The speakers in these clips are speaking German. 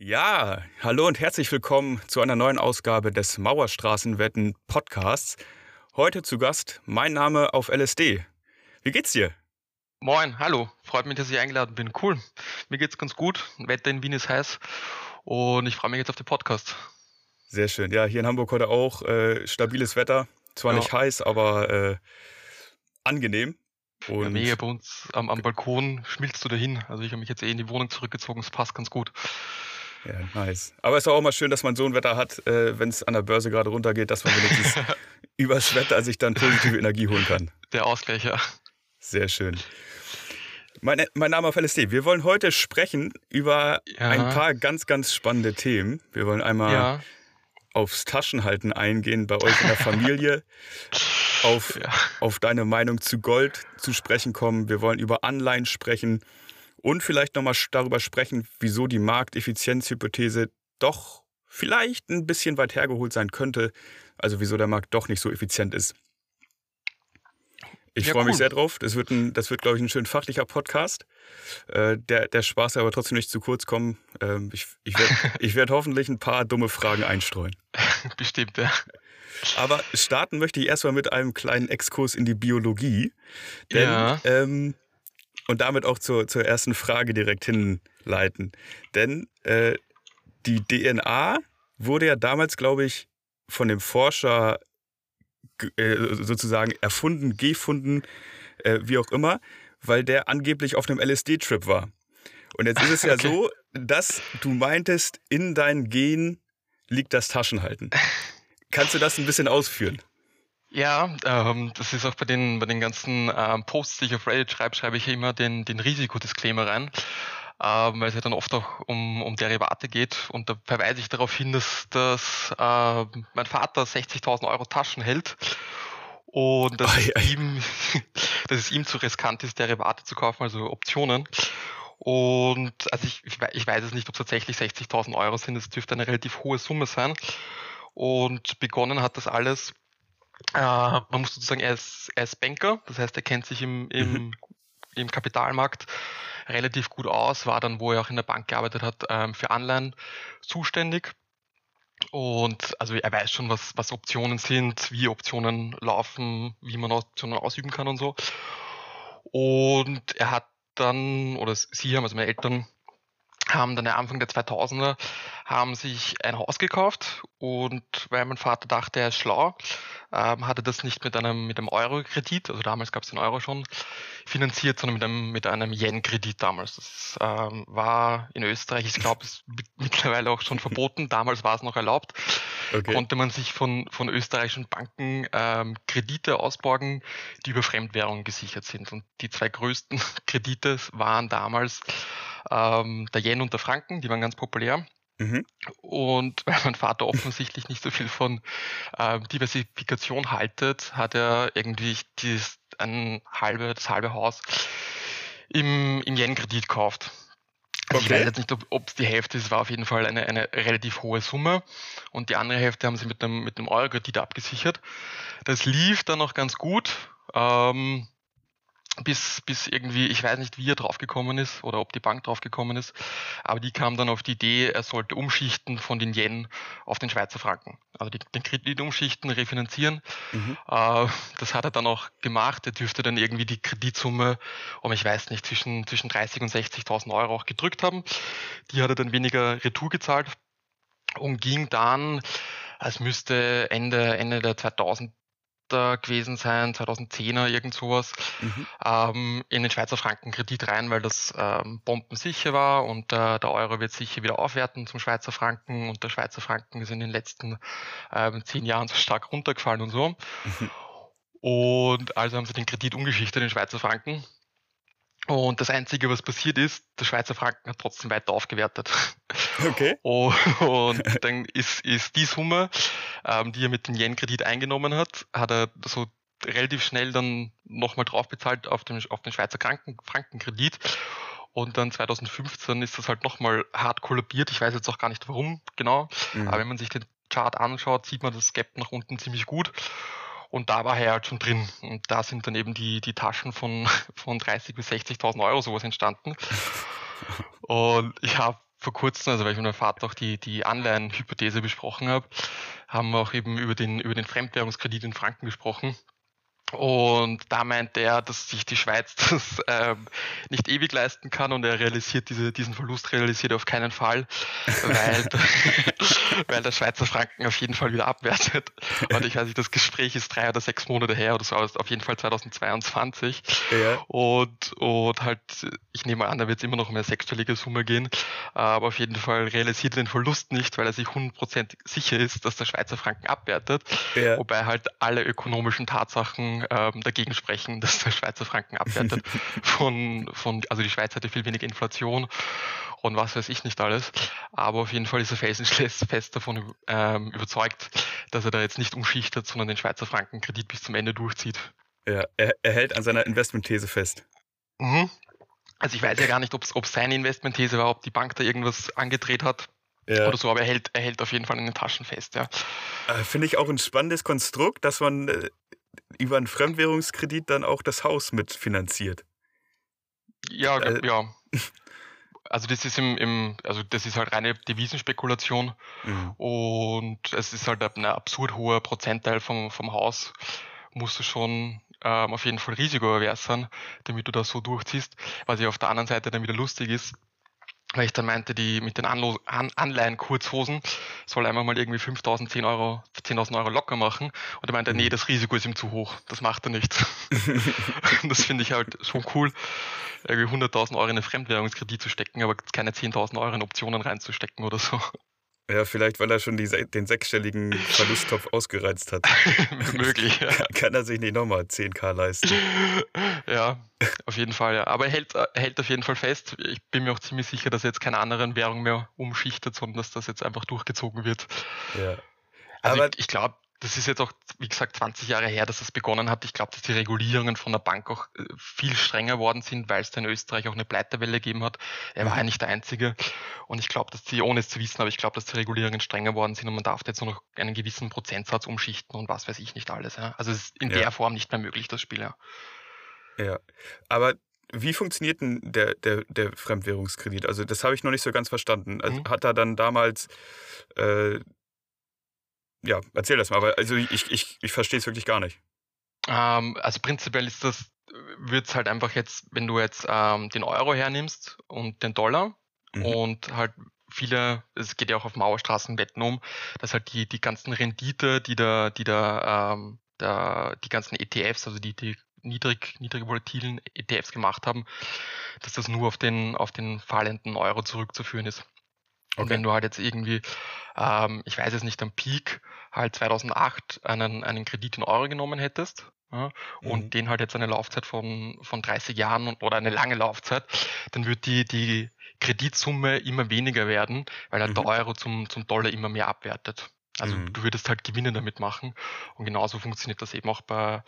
Ja, hallo und herzlich willkommen zu einer neuen Ausgabe des Mauerstraßenwetten Podcasts. Heute zu Gast mein Name auf LSD. Wie geht's dir? Moin, hallo. Freut mich, dass ich eingeladen bin. Cool. Mir geht's ganz gut. Wetter in Wien ist heiß und ich freue mich jetzt auf den Podcast. Sehr schön. Ja, hier in Hamburg heute auch äh, stabiles Wetter. Zwar ja. nicht heiß, aber äh, angenehm. Und ja, mega bei uns am, am Balkon schmilzt du dahin. Also ich habe mich jetzt eh in die Wohnung zurückgezogen. Es passt ganz gut. Ja, nice. Aber es ist auch mal schön, dass man so ein Wetter hat, äh, wenn es an der Börse gerade runtergeht, dass man wenigstens übers Wetter sich dann positive Energie holen kann. Der Ausgleich, ja. Sehr schön. Mein, mein Name auf LSD. Wir wollen heute sprechen über ja. ein paar ganz, ganz spannende Themen. Wir wollen einmal ja. aufs Taschenhalten eingehen bei euch in der Familie, auf, ja. auf deine Meinung zu Gold zu sprechen kommen. Wir wollen über Anleihen sprechen und vielleicht nochmal darüber sprechen, wieso die Markteffizienzhypothese doch vielleicht ein bisschen weit hergeholt sein könnte. Also wieso der Markt doch nicht so effizient ist. Ich ja, freue cool. mich sehr drauf. Das wird, ein, das wird glaube ich, ein schön fachlicher Podcast. Äh, der, der Spaß aber trotzdem nicht zu kurz kommen. Ähm, ich ich werde werd hoffentlich ein paar dumme Fragen einstreuen. Bestimmt, ja. Aber starten möchte ich erstmal mit einem kleinen Exkurs in die Biologie. Denn ja. ähm, und damit auch zur, zur ersten Frage direkt hinleiten. Denn äh, die DNA wurde ja damals, glaube ich, von dem Forscher äh, sozusagen erfunden, gefunden, äh, wie auch immer, weil der angeblich auf einem LSD-Trip war. Und jetzt ist es ja okay. so, dass du meintest, in deinen Gen liegt das Taschenhalten. Kannst du das ein bisschen ausführen? Ja, ähm, das ist auch bei den, bei den ganzen ähm, Posts, die ich auf Reddit schreibe, schreibe ich immer den, den Risikodisclaimer rein, ähm, weil es ja dann oft auch um, um Derivate geht. Und da verweise ich darauf hin, dass, dass äh, mein Vater 60.000 Euro Taschen hält und dass, oh, ja. es ihm, dass es ihm zu riskant ist, Derivate zu kaufen, also Optionen. Und also ich, ich weiß es nicht, ob es tatsächlich 60.000 Euro sind, es dürfte eine relativ hohe Summe sein. Und begonnen hat das alles äh, man muss sozusagen, er ist, er ist Banker, das heißt, er kennt sich im, im, mhm. im Kapitalmarkt relativ gut aus, war dann, wo er auch in der Bank gearbeitet hat, ähm, für Anleihen zuständig. Und also er weiß schon, was, was Optionen sind, wie Optionen laufen, wie man Optionen ausüben kann und so. Und er hat dann, oder sie haben, also meine Eltern, haben dann Anfang der 2000er haben sich ein Haus gekauft und weil mein Vater dachte, er ist schlau, ähm, hatte das nicht mit einem, mit einem Euro-Kredit, also damals gab es den Euro schon, finanziert, sondern mit einem, mit einem Yen-Kredit damals. Das ähm, war in Österreich, ich glaube, ist mittlerweile auch schon verboten, damals war es noch erlaubt, okay. konnte man sich von, von österreichischen Banken ähm, Kredite ausborgen, die über Fremdwährungen gesichert sind. Und die zwei größten Kredite waren damals ähm, der Yen und der Franken, die waren ganz populär. Mhm. Und weil mein Vater offensichtlich nicht so viel von äh, Diversifikation haltet, hat er irgendwie dieses, ein halbe, das halbe Haus im, im Yen-Kredit gekauft. Also okay. Ich weiß jetzt nicht, ob es die Hälfte ist, war auf jeden Fall eine, eine relativ hohe Summe. Und die andere Hälfte haben sie mit einem, mit einem Euro-Kredit abgesichert. Das lief dann noch ganz gut. Ähm, bis, bis irgendwie, ich weiß nicht, wie er draufgekommen ist oder ob die Bank draufgekommen ist, aber die kam dann auf die Idee, er sollte umschichten von den Yen auf den Schweizer Franken. Also die, den Kredit umschichten, refinanzieren. Mhm. Äh, das hat er dann auch gemacht. Er dürfte dann irgendwie die Kreditsumme, um ich weiß nicht, zwischen, zwischen 30 und 60.000 Euro auch gedrückt haben. Die hat er dann weniger Retour gezahlt und ging dann, es müsste Ende, Ende der 2000 gewesen sein, 2010er, irgend sowas, mhm. ähm, in den Schweizer Franken Kredit rein, weil das ähm, bombensicher war und äh, der Euro wird sicher wieder aufwerten zum Schweizer Franken und der Schweizer Franken ist in den letzten ähm, zehn Jahren so stark runtergefallen und so. Mhm. Und also haben sie den Kredit umgeschichtet in Schweizer Franken und das Einzige, was passiert ist, der Schweizer Franken hat trotzdem weiter aufgewertet. Okay. Und dann ist, ist die Summe, ähm, die er mit dem Yen-Kredit eingenommen hat, hat er so relativ schnell dann nochmal draufbezahlt auf den, auf den Schweizer Kranken, Frankenkredit. Und dann 2015 ist das halt nochmal hart kollabiert. Ich weiß jetzt auch gar nicht warum genau. Mhm. Aber wenn man sich den Chart anschaut, sieht man das Gap nach unten ziemlich gut. Und da war er halt schon drin. Und da sind dann eben die, die Taschen von, von 30.000 bis 60.000 Euro sowas entstanden. Und ich habe vor kurzem, also weil ich mit meinem Vater auch die, die Anleihenhypothese besprochen habe, haben wir auch eben über den, über den Fremdwährungskredit in Franken gesprochen. Und da meint er, dass sich die Schweiz das ähm, nicht ewig leisten kann und er realisiert diese, diesen Verlust realisiert er auf keinen Fall, weil, weil der Schweizer Franken auf jeden Fall wieder abwertet. Und ich weiß nicht, das Gespräch ist drei oder sechs Monate her oder so, auf jeden Fall 2022. Ja. Und, und halt, ich nehme an, da wird es immer noch um eine sechsstellige Summe gehen, aber auf jeden Fall realisiert er den Verlust nicht, weil er sich 100% sicher ist, dass der Schweizer Franken abwertet, ja. wobei halt alle ökonomischen Tatsachen ähm, dagegen sprechen, dass der Schweizer Franken abwertet. von, von, also die Schweiz hatte viel weniger Inflation und was weiß ich nicht alles. Aber auf jeden Fall ist er felsenfest davon ähm, überzeugt, dass er da jetzt nicht umschichtet, sondern den Schweizer Frankenkredit bis zum Ende durchzieht. Ja, er, er hält an seiner Investmentthese fest. Mhm. Also ich weiß ja gar nicht, ob es seine Investmentthese war, ob die Bank da irgendwas angedreht hat ja. oder so, aber er hält, er hält auf jeden Fall in den Taschen fest, ja. Äh, finde ich auch ein spannendes Konstrukt, dass man äh, über einen Fremdwährungskredit dann auch das Haus mitfinanziert. Ja, äh, ja. Also das ist im, im, also das ist halt reine Devisenspekulation mhm. und es ist halt ein absurd hoher Prozentteil vom, vom Haus, musst du schon ähm, auf jeden Fall risikoavers sein, damit du das so durchziehst. Was ja auf der anderen Seite dann wieder lustig ist, weil ich dann meinte, die mit den Anlo An Anleihen-Kurzhosen soll einmal mal irgendwie 5.000, 10 Euro, 10.000 Euro locker machen. Und er meinte, nee, mhm. das Risiko ist ihm zu hoch. Das macht er nicht. das finde ich halt schon cool, irgendwie 100.000 Euro in eine Fremdwährungskredit zu stecken, aber keine 10.000 Euro in Optionen reinzustecken oder so. Ja, vielleicht, weil er schon die, den sechsstelligen Verlusttopf ausgereizt hat. Möglich, ja. Kann, kann, er sich nicht nochmal 10k leisten. Ja, auf jeden Fall, ja. Aber er hält, er hält auf jeden Fall fest. Ich bin mir auch ziemlich sicher, dass er jetzt keine anderen Währung mehr umschichtet, sondern dass das jetzt einfach durchgezogen wird. Ja. Also Aber ich, ich glaube, das ist jetzt auch, wie gesagt, 20 Jahre her, dass das begonnen hat. Ich glaube, dass die Regulierungen von der Bank auch äh, viel strenger worden sind, weil es da in Österreich auch eine Pleitewelle gegeben hat. Er war ja nicht der Einzige. Und ich glaube, dass die, ohne es zu wissen, aber ich glaube, dass die Regulierungen strenger worden sind und man darf jetzt nur noch einen gewissen Prozentsatz umschichten und was weiß ich nicht alles. Ja. Also es ist in ja. der Form nicht mehr möglich, das Spiel, ja. Ja. Aber wie funktioniert denn der, der, der Fremdwährungskredit? Also das habe ich noch nicht so ganz verstanden. Also mhm. Hat er dann damals äh, ja, erzähl das mal, aber also ich, ich, ich verstehe es wirklich gar nicht. Ähm, also prinzipiell ist das, wird es halt einfach jetzt, wenn du jetzt ähm, den Euro hernimmst und den Dollar mhm. und halt viele, es geht ja auch auf Mauerstraßenwetten um, dass halt die, die ganzen Rendite, die da, die da, ähm, da die ganzen ETFs, also die, die niedrig, niedrig volatilen ETFs gemacht haben, dass das nur auf den, auf den fallenden Euro zurückzuführen ist. Und okay. wenn du halt jetzt irgendwie, ähm, ich weiß es nicht, am Peak halt 2008 einen, einen Kredit in Euro genommen hättest ja, mhm. und den halt jetzt eine Laufzeit von, von 30 Jahren oder eine lange Laufzeit, dann wird die, die Kreditsumme immer weniger werden, weil halt mhm. der Euro zum, zum Dollar immer mehr abwertet. Also mhm. du würdest halt Gewinne damit machen und genauso funktioniert das eben auch bei,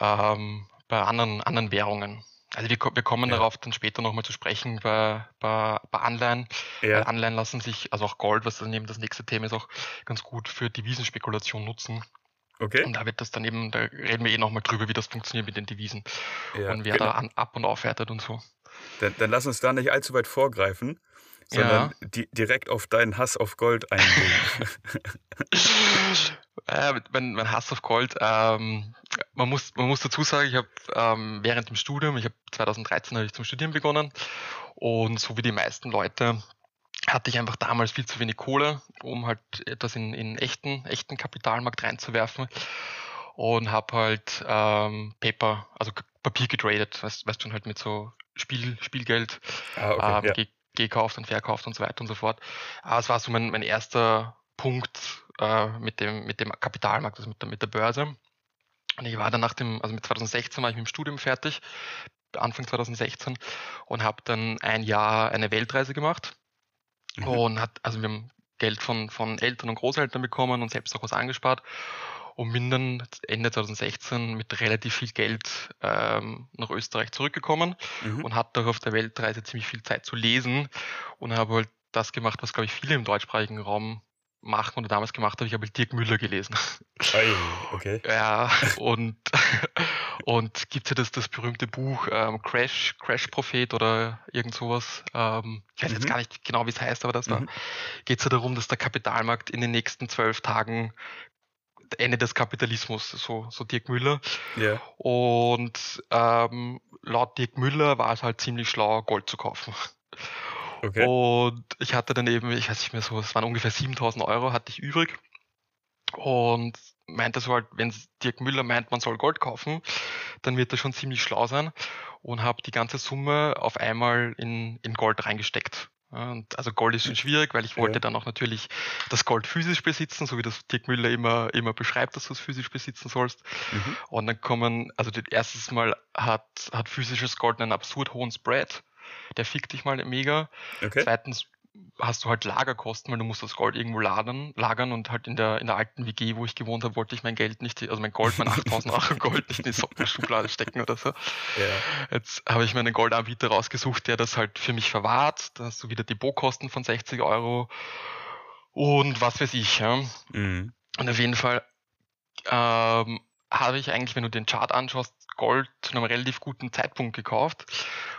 ähm, bei anderen, anderen Währungen. Also wir, wir kommen ja. darauf dann später nochmal zu sprechen bei, bei, bei Anleihen. Ja. Anleihen lassen sich, also auch Gold, was dann eben das nächste Thema ist, auch ganz gut für Devisenspekulation nutzen. Okay. Und da wird das dann eben, da reden wir eh nochmal drüber, wie das funktioniert mit den Devisen ja, und wer genau. da an, ab und aufwertet und so. Dann, dann lass uns da nicht allzu weit vorgreifen sondern ja. di direkt auf deinen Hass auf Gold eingehen. äh, mein, mein, Hass auf Gold, ähm, man, muss, man muss dazu sagen, ich habe ähm, während dem Studium, ich habe 2013 habe ich zum Studieren begonnen und so wie die meisten Leute hatte ich einfach damals viel zu wenig Kohle, um halt etwas in, in echten, echten Kapitalmarkt reinzuwerfen und habe halt ähm, Paper, also Papier getradet, weißt, weißt du, halt mit so Spiel, Spielgeld ah, okay, ähm, ja gekauft und verkauft und so weiter und so fort. Aber es war so mein, mein erster Punkt äh, mit, dem, mit dem Kapitalmarkt, also mit der, mit der Börse. Und ich war dann nach dem, also mit 2016 war ich mit dem Studium fertig, Anfang 2016, und habe dann ein Jahr eine Weltreise gemacht. Mhm. Und hat, also wir haben Geld von, von Eltern und Großeltern bekommen und selbst auch was angespart und bin dann Ende 2016 mit relativ viel Geld ähm, nach Österreich zurückgekommen mhm. und hatte auch auf der Weltreise ziemlich viel Zeit zu lesen und habe halt das gemacht, was, glaube ich, viele im deutschsprachigen Raum machen oder damals gemacht habe, ich habe Dirk Müller gelesen. okay. Ja, und, und gibt es ja das, das berühmte Buch ähm, Crash, Crash Prophet oder irgend sowas. Ähm, ich weiß mhm. jetzt gar nicht genau, wie es heißt, aber das mhm. geht es ja darum, dass der Kapitalmarkt in den nächsten zwölf Tagen Ende des Kapitalismus, so, so Dirk Müller. Yeah. Und ähm, laut Dirk Müller war es halt ziemlich schlau, Gold zu kaufen. Okay. Und ich hatte dann eben, ich weiß nicht mehr so, es waren ungefähr 7000 Euro, hatte ich übrig. Und meinte so halt, wenn Dirk Müller meint, man soll Gold kaufen, dann wird er schon ziemlich schlau sein. Und habe die ganze Summe auf einmal in, in Gold reingesteckt. Und also Gold ist schon schwierig, weil ich wollte ja. dann auch natürlich das Gold physisch besitzen, so wie das Dirk Müller immer, immer beschreibt, dass du es physisch besitzen sollst. Mhm. Und dann kommen, also das erstes Mal hat, hat physisches Gold einen absurd hohen Spread. Der fickt dich mal mega. Okay. Zweitens hast du halt Lagerkosten, weil du musst das Gold irgendwo lagern, lagern und halt in der, in der alten WG, wo ich gewohnt habe, wollte ich mein Geld nicht, also mein Gold, mein 8000 Euro Gold nicht in die Sockenschublade stecken oder so. Ja. Jetzt habe ich mir einen Goldanbieter rausgesucht, der das halt für mich verwahrt. Da hast du wieder Depotkosten von 60 Euro und was weiß ich. Ja. Mhm. Und auf jeden Fall ähm, habe ich eigentlich, wenn du den Chart anschaust, Gold zu einem relativ guten Zeitpunkt gekauft.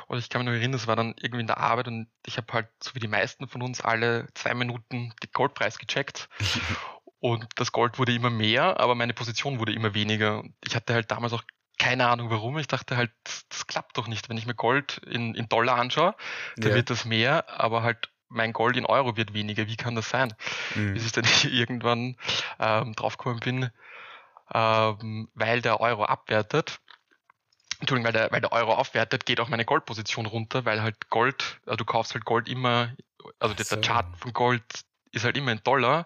Und ich kann mich noch erinnern, das war dann irgendwie in der Arbeit und ich habe halt, so wie die meisten von uns, alle zwei Minuten den Goldpreis gecheckt. und das Gold wurde immer mehr, aber meine Position wurde immer weniger. Ich hatte halt damals auch keine Ahnung warum. Ich dachte halt, das, klappt doch nicht. Wenn ich mir Gold in, in Dollar anschaue, dann ja. wird das mehr, aber halt mein Gold in Euro wird weniger. Wie kann das sein? Mhm. Bis ich dann irgendwann ähm, draufgekommen bin, ähm, weil der Euro abwertet Entschuldigung, weil der, weil der Euro aufwertet, geht auch meine Goldposition runter, weil halt Gold, also du kaufst halt Gold immer, also so. der Chart von Gold ist halt immer in Dollar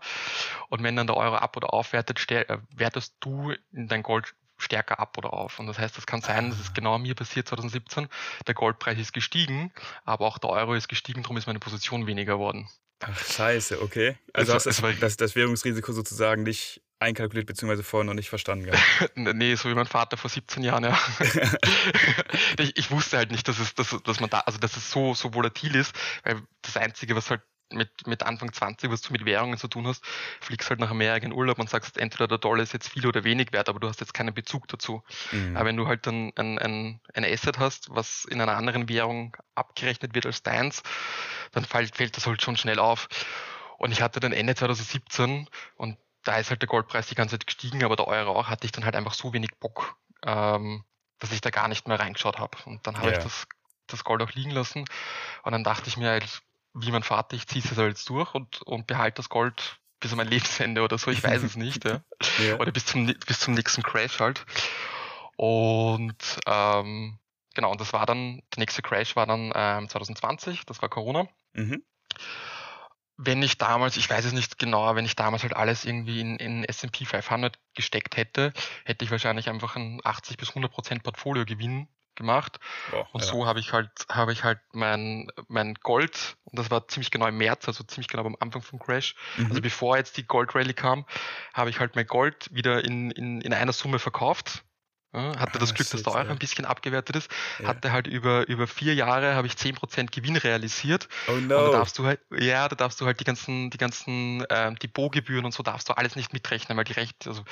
und wenn dann der Euro ab oder aufwertet, äh, wertest du in dein Gold stärker ab oder auf. Und das heißt, das kann sein, das ist genau mir passiert 2017, der Goldpreis ist gestiegen, aber auch der Euro ist gestiegen, darum ist meine Position weniger geworden. Ach, scheiße, okay. Also, also hast du das, das Währungsrisiko sozusagen nicht einkalkuliert bzw. vorher noch nicht verstanden gehabt. nee, so wie mein Vater vor 17 Jahren, ja. ich, ich, wusste halt nicht, dass es, dass, dass man da, also dass es so, so volatil ist, weil das Einzige, was halt mit, mit Anfang 20, was du mit Währungen zu tun hast, fliegst halt nach Amerika in Urlaub und sagst, entweder der Dollar ist jetzt viel oder wenig wert, aber du hast jetzt keinen Bezug dazu. Mhm. Aber wenn du halt dann ein, ein, ein Asset hast, was in einer anderen Währung abgerechnet wird als deins, dann fällt, fällt das halt schon schnell auf. Und ich hatte dann Ende 2017 und da ist halt der Goldpreis die ganze Zeit gestiegen, aber der Euro auch, hatte ich dann halt einfach so wenig Bock, ähm, dass ich da gar nicht mehr reingeschaut habe. Und dann habe yeah. ich das, das Gold auch liegen lassen. Und dann dachte ich mir halt, wie mein Vater, ich ziehe es jetzt durch und, und behalte das Gold bis an mein Lebensende oder so, ich weiß es nicht. Ja. ja. Oder bis zum, bis zum nächsten Crash halt. Und ähm, genau, und das war dann, der nächste Crash war dann ähm, 2020, das war Corona. Mhm wenn ich damals, ich weiß es nicht genauer, wenn ich damals halt alles irgendwie in, in S&P 500 gesteckt hätte, hätte ich wahrscheinlich einfach ein 80 bis 100 Prozent Portfoliogewinn gemacht. Oh, und ja. so habe ich halt, habe ich halt mein, mein Gold, und das war ziemlich genau im März, also ziemlich genau am Anfang vom Crash, mhm. also bevor jetzt die Gold Rally kam, habe ich halt mein Gold wieder in, in, in einer Summe verkauft hatte ah, das Glück, dass der Euro ja. ein bisschen abgewertet ist. Ja. Hatte halt über, über vier Jahre habe ich 10% Gewinn realisiert. Oh no. Und da darfst du halt, ja, da darfst du halt die ganzen, die ganzen ähm, Depotgebühren und so darfst du alles nicht mitrechnen, weil die Recht, also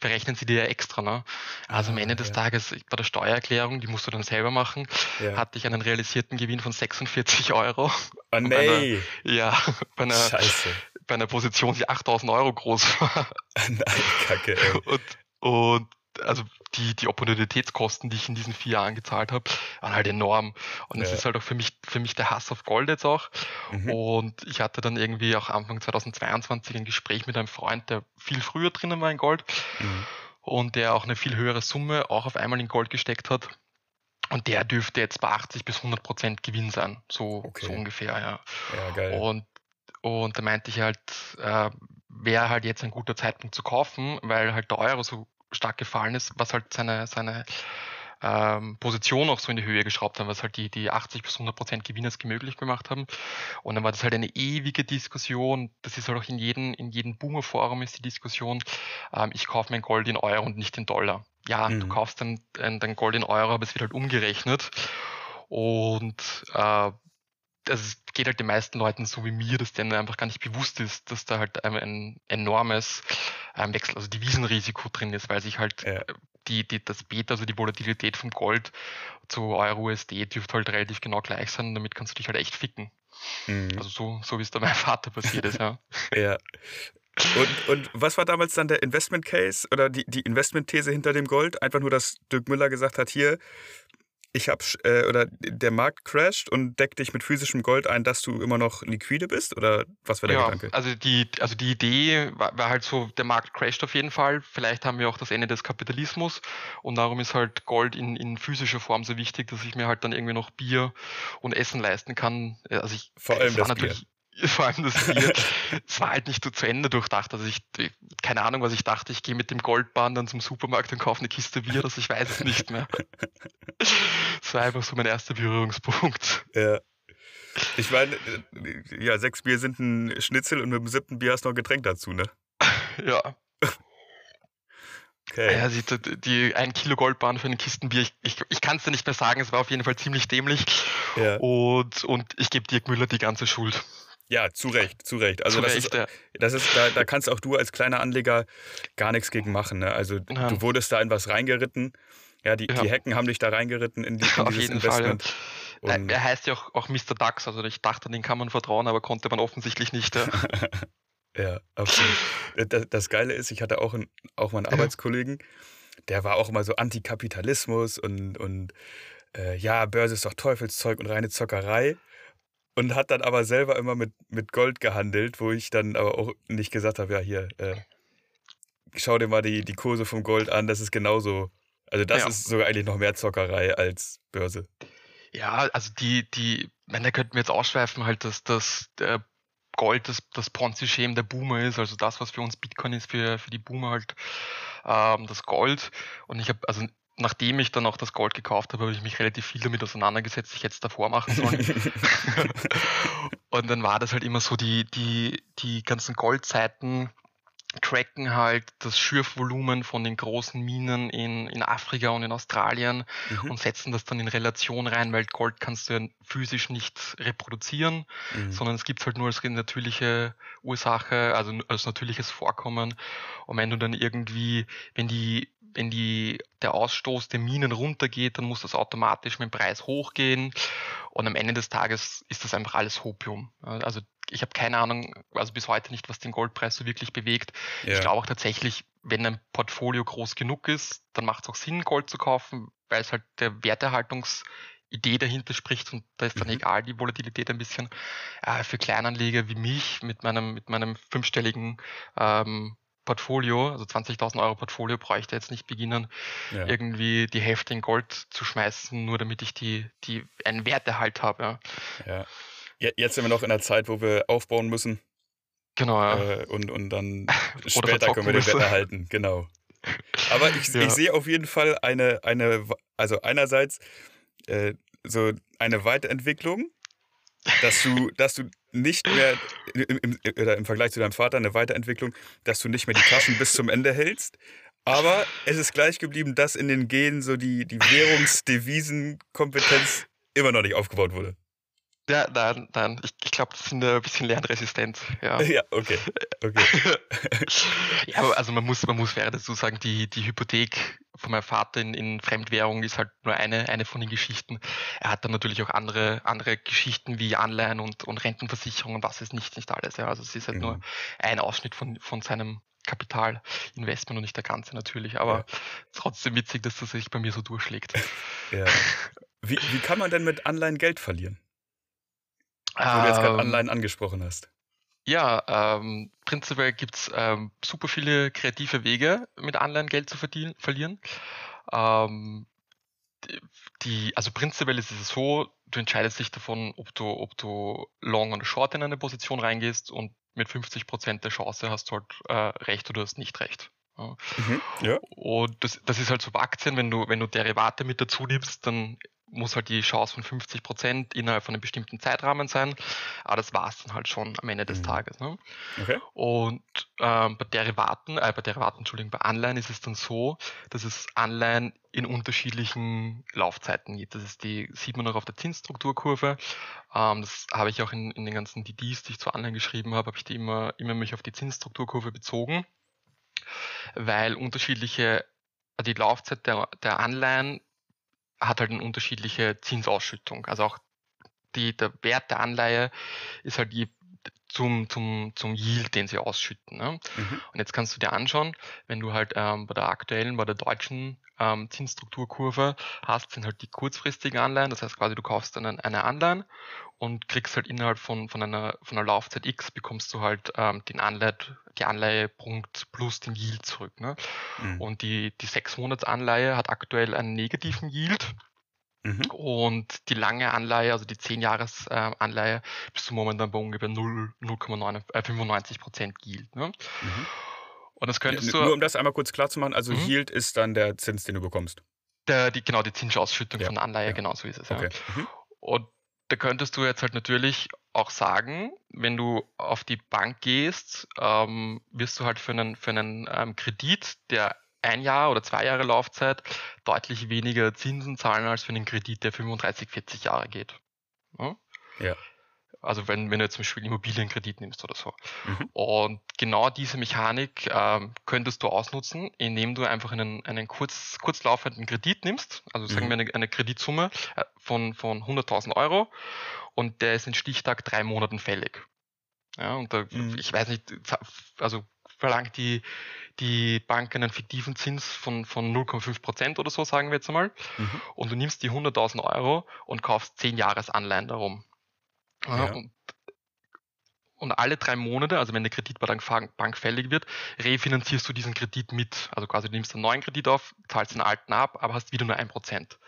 berechnen sie dir ja extra. Ne? Also ah, am Ende des ja. Tages bei der Steuererklärung, die musst du dann selber machen, ja. hatte ich einen realisierten Gewinn von 46 Euro. Oh nee. Einer, ja, bei einer, Scheiße. bei einer Position, die 8000 Euro groß war. Nein, kacke. Ey. Und, und also die, die Opportunitätskosten, die ich in diesen vier Jahren gezahlt habe, waren halt enorm. Und es ja. ist halt auch für mich, für mich der Hass auf Gold jetzt auch. Mhm. Und ich hatte dann irgendwie auch Anfang 2022 ein Gespräch mit einem Freund, der viel früher drinnen war in Gold mhm. und der auch eine viel höhere Summe auch auf einmal in Gold gesteckt hat. Und der dürfte jetzt bei 80 bis 100 Prozent Gewinn sein, so, okay. so ungefähr, ja. Ja, geil. Und, und da meinte ich halt, äh, wäre halt jetzt ein guter Zeitpunkt zu kaufen, weil halt der Euro so stark gefallen ist, was halt seine, seine ähm, Position auch so in die Höhe geschraubt haben, was halt die, die 80 bis 100 Prozent Gewinner möglich gemacht haben. Und dann war das halt eine ewige Diskussion. Das ist halt auch in jedem, in jedem Boomer-Forum ist die Diskussion, ähm, ich kaufe mein Gold in Euro und nicht in Dollar. Ja, mhm. du kaufst dann dein Gold in Euro, aber es wird halt umgerechnet. Und äh, es geht halt den meisten Leuten so wie mir, dass denen einfach gar nicht bewusst ist, dass da halt ein, ein enormes ähm, Wechsel, also Devisenrisiko drin ist, weil sich halt ja. die, die, das Beta, also die Volatilität vom Gold zu Euro USD dürfte halt relativ genau gleich sein und damit kannst du dich halt echt ficken. Mhm. Also so, so wie es da meinem Vater passiert ist, ja. ja. Und, und was war damals dann der Investment Case oder die, die Investment-These hinter dem Gold? Einfach nur, dass Dirk Müller gesagt hat, hier, ich habe äh, oder der Markt crasht und deckt dich mit physischem Gold ein, dass du immer noch liquide bist oder was war der ja, Gedanke? Also die, also die Idee war, war, halt so, der Markt crasht auf jeden Fall. Vielleicht haben wir auch das Ende des Kapitalismus und darum ist halt Gold in, in physischer Form so wichtig, dass ich mir halt dann irgendwie noch Bier und Essen leisten kann. Also ich, Vor allem das Bier vor allem das Bier, es war halt nicht so zu Ende durchdacht. Also ich, keine Ahnung, was ich dachte, ich gehe mit dem Goldbahn dann zum Supermarkt und kaufe eine Kiste Bier, das ich weiß es nicht mehr. Das war einfach so mein erster Berührungspunkt. Ja. Ich meine, ja, sechs Bier sind ein Schnitzel und mit dem siebten Bier hast du noch ein Getränk dazu, ne? Ja. Okay. Ja, die, die ein Kilo Goldbahn für eine Kistenbier, ich, ich, ich kann es dir nicht mehr sagen, es war auf jeden Fall ziemlich dämlich. Ja. Und, und ich gebe Dirk Müller die ganze Schuld. Ja, zu Recht, zu Recht. Also zu das, Recht, ist, ja. das ist, da, da kannst auch du als kleiner Anleger gar nichts gegen machen. Ne? Also ja. du wurdest da in was reingeritten. Ja, die, ja. die Hecken haben dich da reingeritten in, die, in Auf dieses Investment. Fall, ja. er heißt ja auch, auch Mr. Dax, also ich dachte, den kann man vertrauen, aber konnte man offensichtlich nicht. Ja, ja absolut. Das, das, Geile ist, ich hatte auch, einen, auch mal einen Arbeitskollegen, der war auch immer so Antikapitalismus und, und äh, ja, Börse ist doch Teufelszeug und reine Zockerei und hat dann aber selber immer mit, mit Gold gehandelt, wo ich dann aber auch nicht gesagt habe, ja, hier, äh, schau dir mal die, die Kurse vom Gold an, das ist genauso. Also das ja. ist sogar eigentlich noch mehr Zockerei als Börse. Ja, also die, die, wenn da könnten wir jetzt ausschweifen, halt, dass das der Gold das, das Ponzi-Scheme der Boomer ist, also das, was für uns Bitcoin ist, für, für die Boomer halt ähm, das Gold. Und ich habe, also nachdem ich dann auch das Gold gekauft habe, habe ich mich relativ viel damit auseinandergesetzt, ich jetzt davor machen sollen. und dann war das halt immer so, die, die, die ganzen Goldzeiten tracken halt das Schürfvolumen von den großen Minen in, in Afrika und in Australien mhm. und setzen das dann in Relation rein, weil Gold kannst du ja physisch nicht reproduzieren, mhm. sondern es gibt halt nur als natürliche Ursache, also als natürliches Vorkommen. Und wenn du dann irgendwie, wenn die wenn die, der Ausstoß der Minen runtergeht, dann muss das automatisch mit dem Preis hochgehen. Und am Ende des Tages ist das einfach alles Hopium. Also ich habe keine Ahnung, also bis heute nicht, was den Goldpreis so wirklich bewegt. Ja. Ich glaube auch tatsächlich, wenn ein Portfolio groß genug ist, dann macht es auch Sinn, Gold zu kaufen, weil es halt der Werterhaltungsidee dahinter spricht und da ist dann mhm. egal die Volatilität ein bisschen. Äh, für Kleinanleger wie mich mit meinem, mit meinem fünfstelligen ähm, Portfolio, also 20.000 Euro Portfolio, bräuchte jetzt nicht beginnen, ja. irgendwie die Hälfte in Gold zu schmeißen, nur damit ich die, die einen Werterhalt habe. Ja. ja. Jetzt sind wir noch in einer Zeit, wo wir aufbauen müssen. Genau, ja. Äh, und, und dann später können wir den Wert erhalten, genau. Aber ich, ja. ich sehe auf jeden Fall eine, eine also einerseits äh, so eine Weiterentwicklung, dass du, dass du nicht mehr, im, im, oder im Vergleich zu deinem Vater, eine Weiterentwicklung, dass du nicht mehr die Taschen bis zum Ende hältst. Aber es ist gleich geblieben, dass in den Genen so die, die Währungsdevisenkompetenz immer noch nicht aufgebaut wurde. Ja, nein, nein. Ich, ich glaube, das sind ein bisschen lernresistent. Ja, ja okay. okay. ja, aber also man muss, man muss wäre dazu sagen, die, die Hypothek von meinem Vater in, in Fremdwährung ist halt nur eine, eine von den Geschichten. Er hat dann natürlich auch andere, andere Geschichten wie Anleihen und, und Rentenversicherung und was ist nicht, nicht alles. Ja. Also es ist halt mhm. nur ein Ausschnitt von, von seinem Kapitalinvestment und nicht der ganze natürlich. Aber ja. trotzdem witzig, dass das sich bei mir so durchschlägt. Ja. Wie, wie kann man denn mit Anleihen Geld verlieren? Wo du jetzt gerade ähm, Anleihen angesprochen hast. Ja, ähm, prinzipiell gibt es ähm, super viele kreative Wege, mit Anleihen Geld zu verdienen, verlieren. Ähm, die, also prinzipiell ist es so, du entscheidest dich davon, ob du, ob du long oder short in eine Position reingehst und mit 50% der Chance hast du halt äh, recht oder hast nicht recht. Ja. Mhm, ja. Und das, das ist halt so bei Aktien, wenn du, wenn du Derivate mit dazu nimmst, dann muss halt die Chance von 50 Prozent innerhalb von einem bestimmten Zeitrahmen sein. Aber das war es dann halt schon am Ende des mhm. Tages. Ne? Okay. Und ähm, bei Derivaten, äh, bei Derivaten, Entschuldigung, bei Anleihen ist es dann so, dass es Anleihen in unterschiedlichen Laufzeiten gibt. Das ist die, sieht man auch auf der Zinsstrukturkurve. Ähm, das habe ich auch in, in den ganzen DDs, die ich zu Anleihen geschrieben habe, habe ich die immer, immer mich auf die Zinsstrukturkurve bezogen, weil unterschiedliche die Laufzeit der, der Anleihen hat halt eine unterschiedliche Zinsausschüttung. Also auch die, der Wert der Anleihe ist halt je, zum, zum, zum Yield, den sie ausschütten. Ne? Mhm. Und jetzt kannst du dir anschauen, wenn du halt ähm, bei der aktuellen, bei der deutschen ähm, Zinsstrukturkurve hast, sind halt die kurzfristigen Anleihen. Das heißt quasi, du kaufst dann eine Anleihen und kriegst halt innerhalb von, von, einer, von einer Laufzeit X bekommst du halt ähm, den Anleihe, die Anleihepunkt plus den Yield zurück. Ne? Mhm. Und die, die sechs Monats Anleihe hat aktuell einen negativen Yield. Mhm. Und die lange Anleihe, also die 10-Jahres-Anleihe, äh, bist du momentan bei ungefähr 0,95 äh, Prozent Yield. Ne? Mhm. Und das könntest du. Nur um das einmal kurz klar zu machen, also mhm. Yield ist dann der Zins, den du bekommst. Der, die, genau, die Zinsausschüttung ja. von der Anleihe, ja. genau so ist es. Okay. Ja. Mhm. Und da könntest du jetzt halt natürlich auch sagen, wenn du auf die Bank gehst, ähm, wirst du halt für einen, für einen ähm, Kredit, der ein Jahr oder zwei Jahre Laufzeit deutlich weniger Zinsen zahlen als für einen Kredit, der 35, 40 Jahre geht. Ja. ja. Also wenn, wenn du zum Beispiel Immobilienkredit nimmst oder so. Mhm. Und genau diese Mechanik ähm, könntest du ausnutzen, indem du einfach einen, einen kurz, kurzlaufenden Kredit nimmst, also sagen mhm. wir eine, eine Kreditsumme äh, von, von 100.000 Euro und der ist in Stichtag drei Monaten fällig. Ja, und da, mhm. ich weiß nicht, also verlangt die, die Bank einen fiktiven Zins von, von 0,5 Prozent oder so, sagen wir jetzt einmal. Mhm. Und du nimmst die 100.000 Euro und kaufst 10 Jahresanleihen darum. Ja. Und, und, alle drei Monate, also wenn der Kredit bei der Bank fällig wird, refinanzierst du diesen Kredit mit. Also quasi du nimmst einen neuen Kredit auf, zahlst den alten ab, aber hast wieder nur ein Prozent.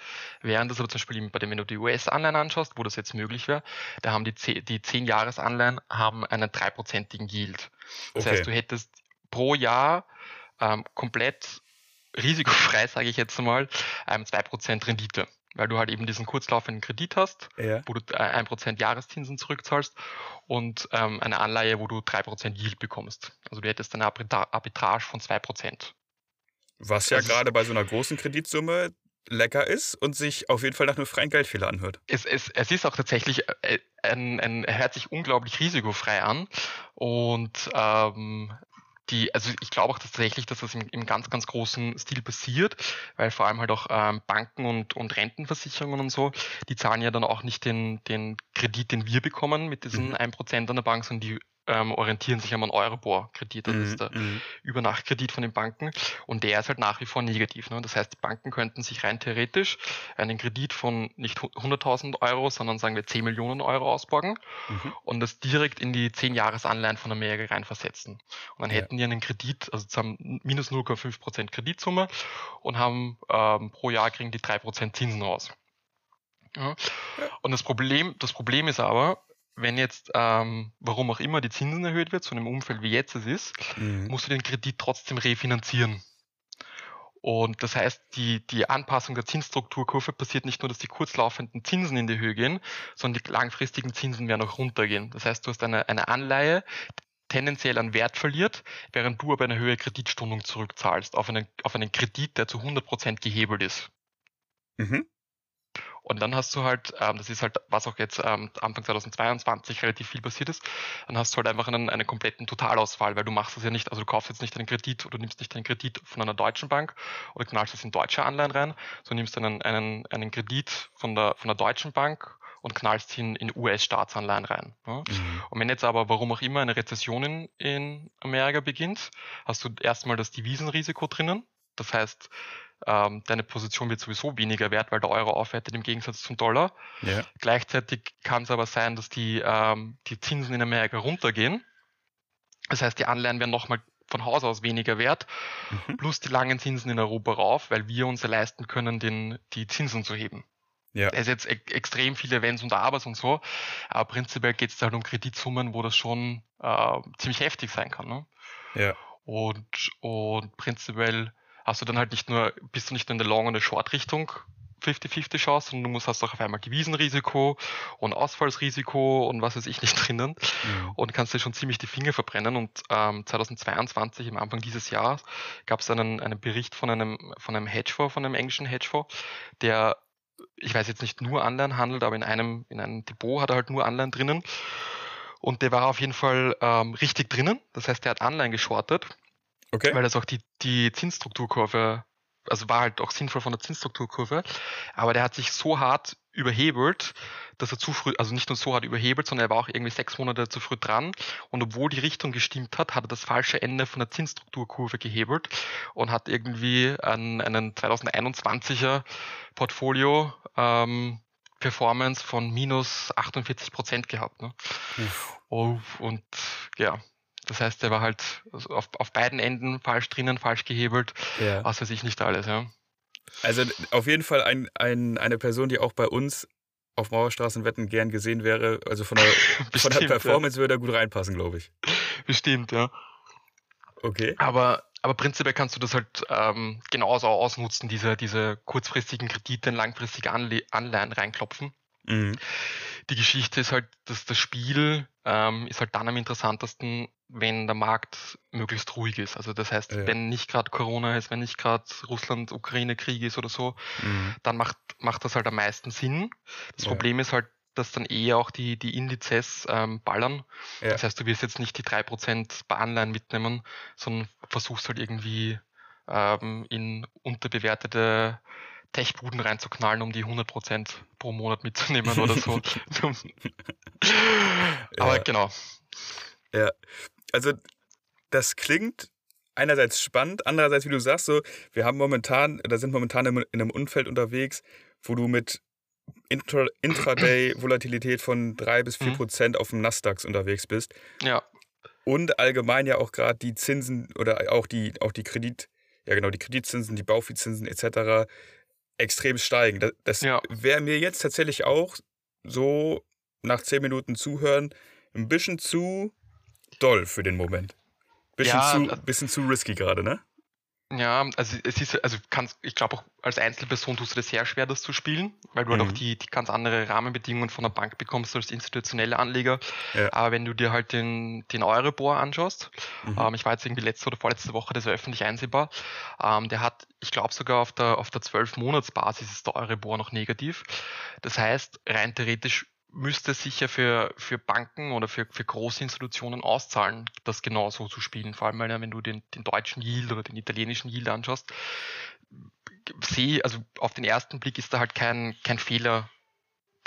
Während das aber zum Beispiel bei dem, wenn du die US-Anleihen anschaust, wo das jetzt möglich wäre, da haben die, die 10-Jahres-Anleihen haben einen dreiprozentigen Yield. Das okay. heißt, du hättest pro Jahr ähm, komplett risikofrei, sage ich jetzt mal, ähm, 2% Rendite. Weil du halt eben diesen kurzlaufenden Kredit hast, ja. wo du äh, ein Prozent Jahreszinsen zurückzahlst und ähm, eine Anleihe, wo du 3% Yield bekommst. Also du hättest eine Arbitrage von 2%. Was ja also gerade bei so einer großen Kreditsumme lecker ist und sich auf jeden Fall nach einem freien Geldfehler anhört. Es, es, es ist auch tatsächlich, äh, ein, ein, er hört sich unglaublich risikofrei an und ähm, die, also ich glaube auch tatsächlich, dass das im, im, ganz, ganz großen Stil passiert, weil vor allem halt auch ähm, Banken und, und Rentenversicherungen und so, die zahlen ja dann auch nicht den, den Kredit, den wir bekommen mit diesen mhm. 1% an der Bank, sondern die ähm, orientieren sich an Euribor-Kredit, das mhm. ist der mhm. Übernachtkredit von den Banken und der ist halt nach wie vor negativ. Ne? Das heißt, die Banken könnten sich rein theoretisch einen Kredit von nicht 100.000 Euro, sondern sagen wir 10 Millionen Euro ausborgen mhm. und das direkt in die 10 Jahresanleihen von Amerika reinversetzen. Und dann ja. hätten die einen Kredit, also zusammen minus 0,5 Prozent Kreditsumme und haben ähm, pro Jahr kriegen die 3 Prozent Zinsen raus. Ja. Und das Problem, das Problem ist aber, wenn jetzt, ähm, warum auch immer, die Zinsen erhöht wird, so in einem Umfeld wie jetzt es ist, mhm. musst du den Kredit trotzdem refinanzieren. Und das heißt, die, die Anpassung der Zinsstrukturkurve passiert nicht nur, dass die kurzlaufenden Zinsen in die Höhe gehen, sondern die langfristigen Zinsen werden auch runtergehen. Das heißt, du hast eine, eine Anleihe, die tendenziell an Wert verliert, während du aber eine höhere Kreditstundung zurückzahlst auf einen, auf einen Kredit, der zu 100% gehebelt ist. Mhm. Und dann hast du halt, ähm, das ist halt, was auch jetzt ähm, Anfang 2022 relativ viel passiert ist, dann hast du halt einfach einen, einen kompletten Totalausfall, weil du machst es ja nicht, also du kaufst jetzt nicht einen Kredit oder du nimmst nicht einen Kredit von einer deutschen Bank oder knallst es in deutsche Anleihen rein, sondern nimmst einen, einen, einen Kredit von der, von der deutschen Bank und knallst ihn in US-Staatsanleihen rein. Ja? Mhm. Und wenn jetzt aber, warum auch immer, eine Rezession in, in Amerika beginnt, hast du erstmal das Devisenrisiko drinnen. Das heißt, ähm, deine Position wird sowieso weniger wert, weil der Euro aufwertet im Gegensatz zum Dollar. Ja. Gleichzeitig kann es aber sein, dass die, ähm, die Zinsen in Amerika runtergehen. Das heißt, die Anleihen werden nochmal von Haus aus weniger wert, mhm. plus die langen Zinsen in Europa rauf, weil wir uns ja leisten können, den, die Zinsen zu heben. Ja. Es ist jetzt e extrem viele Wenns und Abers und so, aber prinzipiell geht es halt um Kreditsummen, wo das schon äh, ziemlich heftig sein kann. Ne? Ja. Und, und prinzipiell hast du dann halt nicht nur, bist du nicht nur in der Long- und der Short-Richtung 50-50 Chance, sondern du musst hast auch auf einmal Devisenrisiko und Ausfallsrisiko und was weiß ich nicht drinnen mhm. und kannst dir schon ziemlich die Finger verbrennen. Und ähm, 2022, am Anfang dieses Jahres, gab es einen, einen Bericht von einem, von einem Hedgefonds, von einem englischen Hedgefonds, der ich weiß jetzt nicht nur Anleihen handelt, aber in einem, in einem Depot hat er halt nur Anleihen drinnen. Und der war auf jeden Fall ähm, richtig drinnen. Das heißt, der hat Anleihen geschortet. Okay. Weil das auch die, die Zinsstrukturkurve also war halt auch sinnvoll von der Zinsstrukturkurve, aber der hat sich so hart überhebelt, dass er zu früh, also nicht nur so hart überhebelt, sondern er war auch irgendwie sechs Monate zu früh dran. Und obwohl die Richtung gestimmt hat, hat er das falsche Ende von der Zinsstrukturkurve gehebelt und hat irgendwie einen, einen 2021er Portfolio ähm, Performance von minus 48 Prozent gehabt. Ne? Oh, und ja, das heißt, der war halt auf, auf beiden Enden falsch drinnen, falsch gehebelt, ja. was weiß ich nicht alles. Ja. Also auf jeden Fall ein, ein, eine Person, die auch bei uns auf Mauerstraßenwetten gern gesehen wäre. Also von der, Bestimmt, von der Performance ja. würde er gut reinpassen, glaube ich. Bestimmt, ja. Okay. Aber, aber prinzipiell kannst du das halt ähm, genauso ausnutzen, diese, diese kurzfristigen Kredite in langfristige Anle Anleihen reinklopfen. Mhm. Die Geschichte ist halt, dass das Spiel ähm, ist halt dann am interessantesten, wenn der Markt möglichst ruhig ist. Also das heißt, ja. wenn nicht gerade Corona ist, wenn nicht gerade Russland-Ukraine-Krieg ist oder so, mhm. dann macht, macht das halt am meisten Sinn. Das ja. Problem ist halt, dass dann eher auch die, die Indizes ähm, ballern. Ja. Das heißt, du wirst jetzt nicht die 3% bei Anleihen mitnehmen, sondern versuchst halt irgendwie ähm, in unterbewertete Tech-Buden reinzuknallen, um die 100% pro Monat mitzunehmen oder so. Aber genau. Ja, also das klingt einerseits spannend, andererseits, wie du sagst, so, wir haben momentan, da sind momentan in einem Umfeld unterwegs, wo du mit Intra Intraday-Volatilität von 3 bis 4 mhm. Prozent auf dem Nasdaq unterwegs bist. Ja. Und allgemein ja auch gerade die Zinsen oder auch die, auch die Kredit, ja genau, die Kreditzinsen, die Baufizinsen etc. extrem steigen. Das, das ja. wäre mir jetzt tatsächlich auch so nach 10 Minuten zuhören ein bisschen zu doll für den Moment. Bisschen, ja, zu, bisschen zu risky gerade, ne? Ja, also es ist, also kannst, ich glaube auch als Einzelperson tust du das sehr schwer, das zu spielen, weil du mhm. halt auch mhm. die, die ganz andere Rahmenbedingungen von der Bank bekommst als institutionelle Anleger. Ja. Aber wenn du dir halt den, den Euribor anschaust, mhm. ähm, ich war jetzt irgendwie letzte oder vorletzte Woche, das war öffentlich einsehbar, ähm, der hat, ich glaube sogar auf der, auf der 12-Monats-Basis ist der Euribor noch negativ. Das heißt, rein theoretisch müsste sich ja für, für Banken oder für, für große Institutionen auszahlen, das genauso zu spielen. Vor allem, wenn du den, den deutschen Yield oder den italienischen Yield anschaust, sehe, also auf den ersten Blick ist da halt kein, kein Fehler.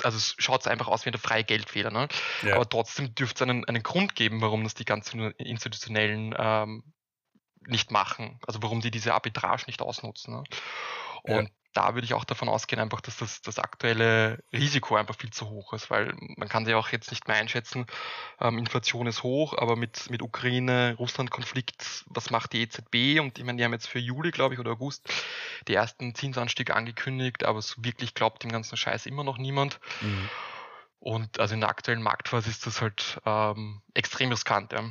Also es schaut einfach aus wie eine freie Geldfehler. Ne? Ja. Aber trotzdem dürfte es einen, einen Grund geben, warum das die ganzen institutionellen ähm, nicht machen. Also warum die diese Arbitrage nicht ausnutzen. Ne? Und ja da würde ich auch davon ausgehen, einfach, dass das, das aktuelle Risiko einfach viel zu hoch ist, weil man kann ja auch jetzt nicht mehr einschätzen, ähm, Inflation ist hoch, aber mit, mit Ukraine, Russland-Konflikt, was macht die EZB? Und ich meine, die haben jetzt für Juli, glaube ich, oder August die ersten Zinsanstieg angekündigt, aber so wirklich glaubt dem ganzen Scheiß immer noch niemand. Mhm. Und also in der aktuellen Marktphase ist das halt ähm, extrem riskant. Ja.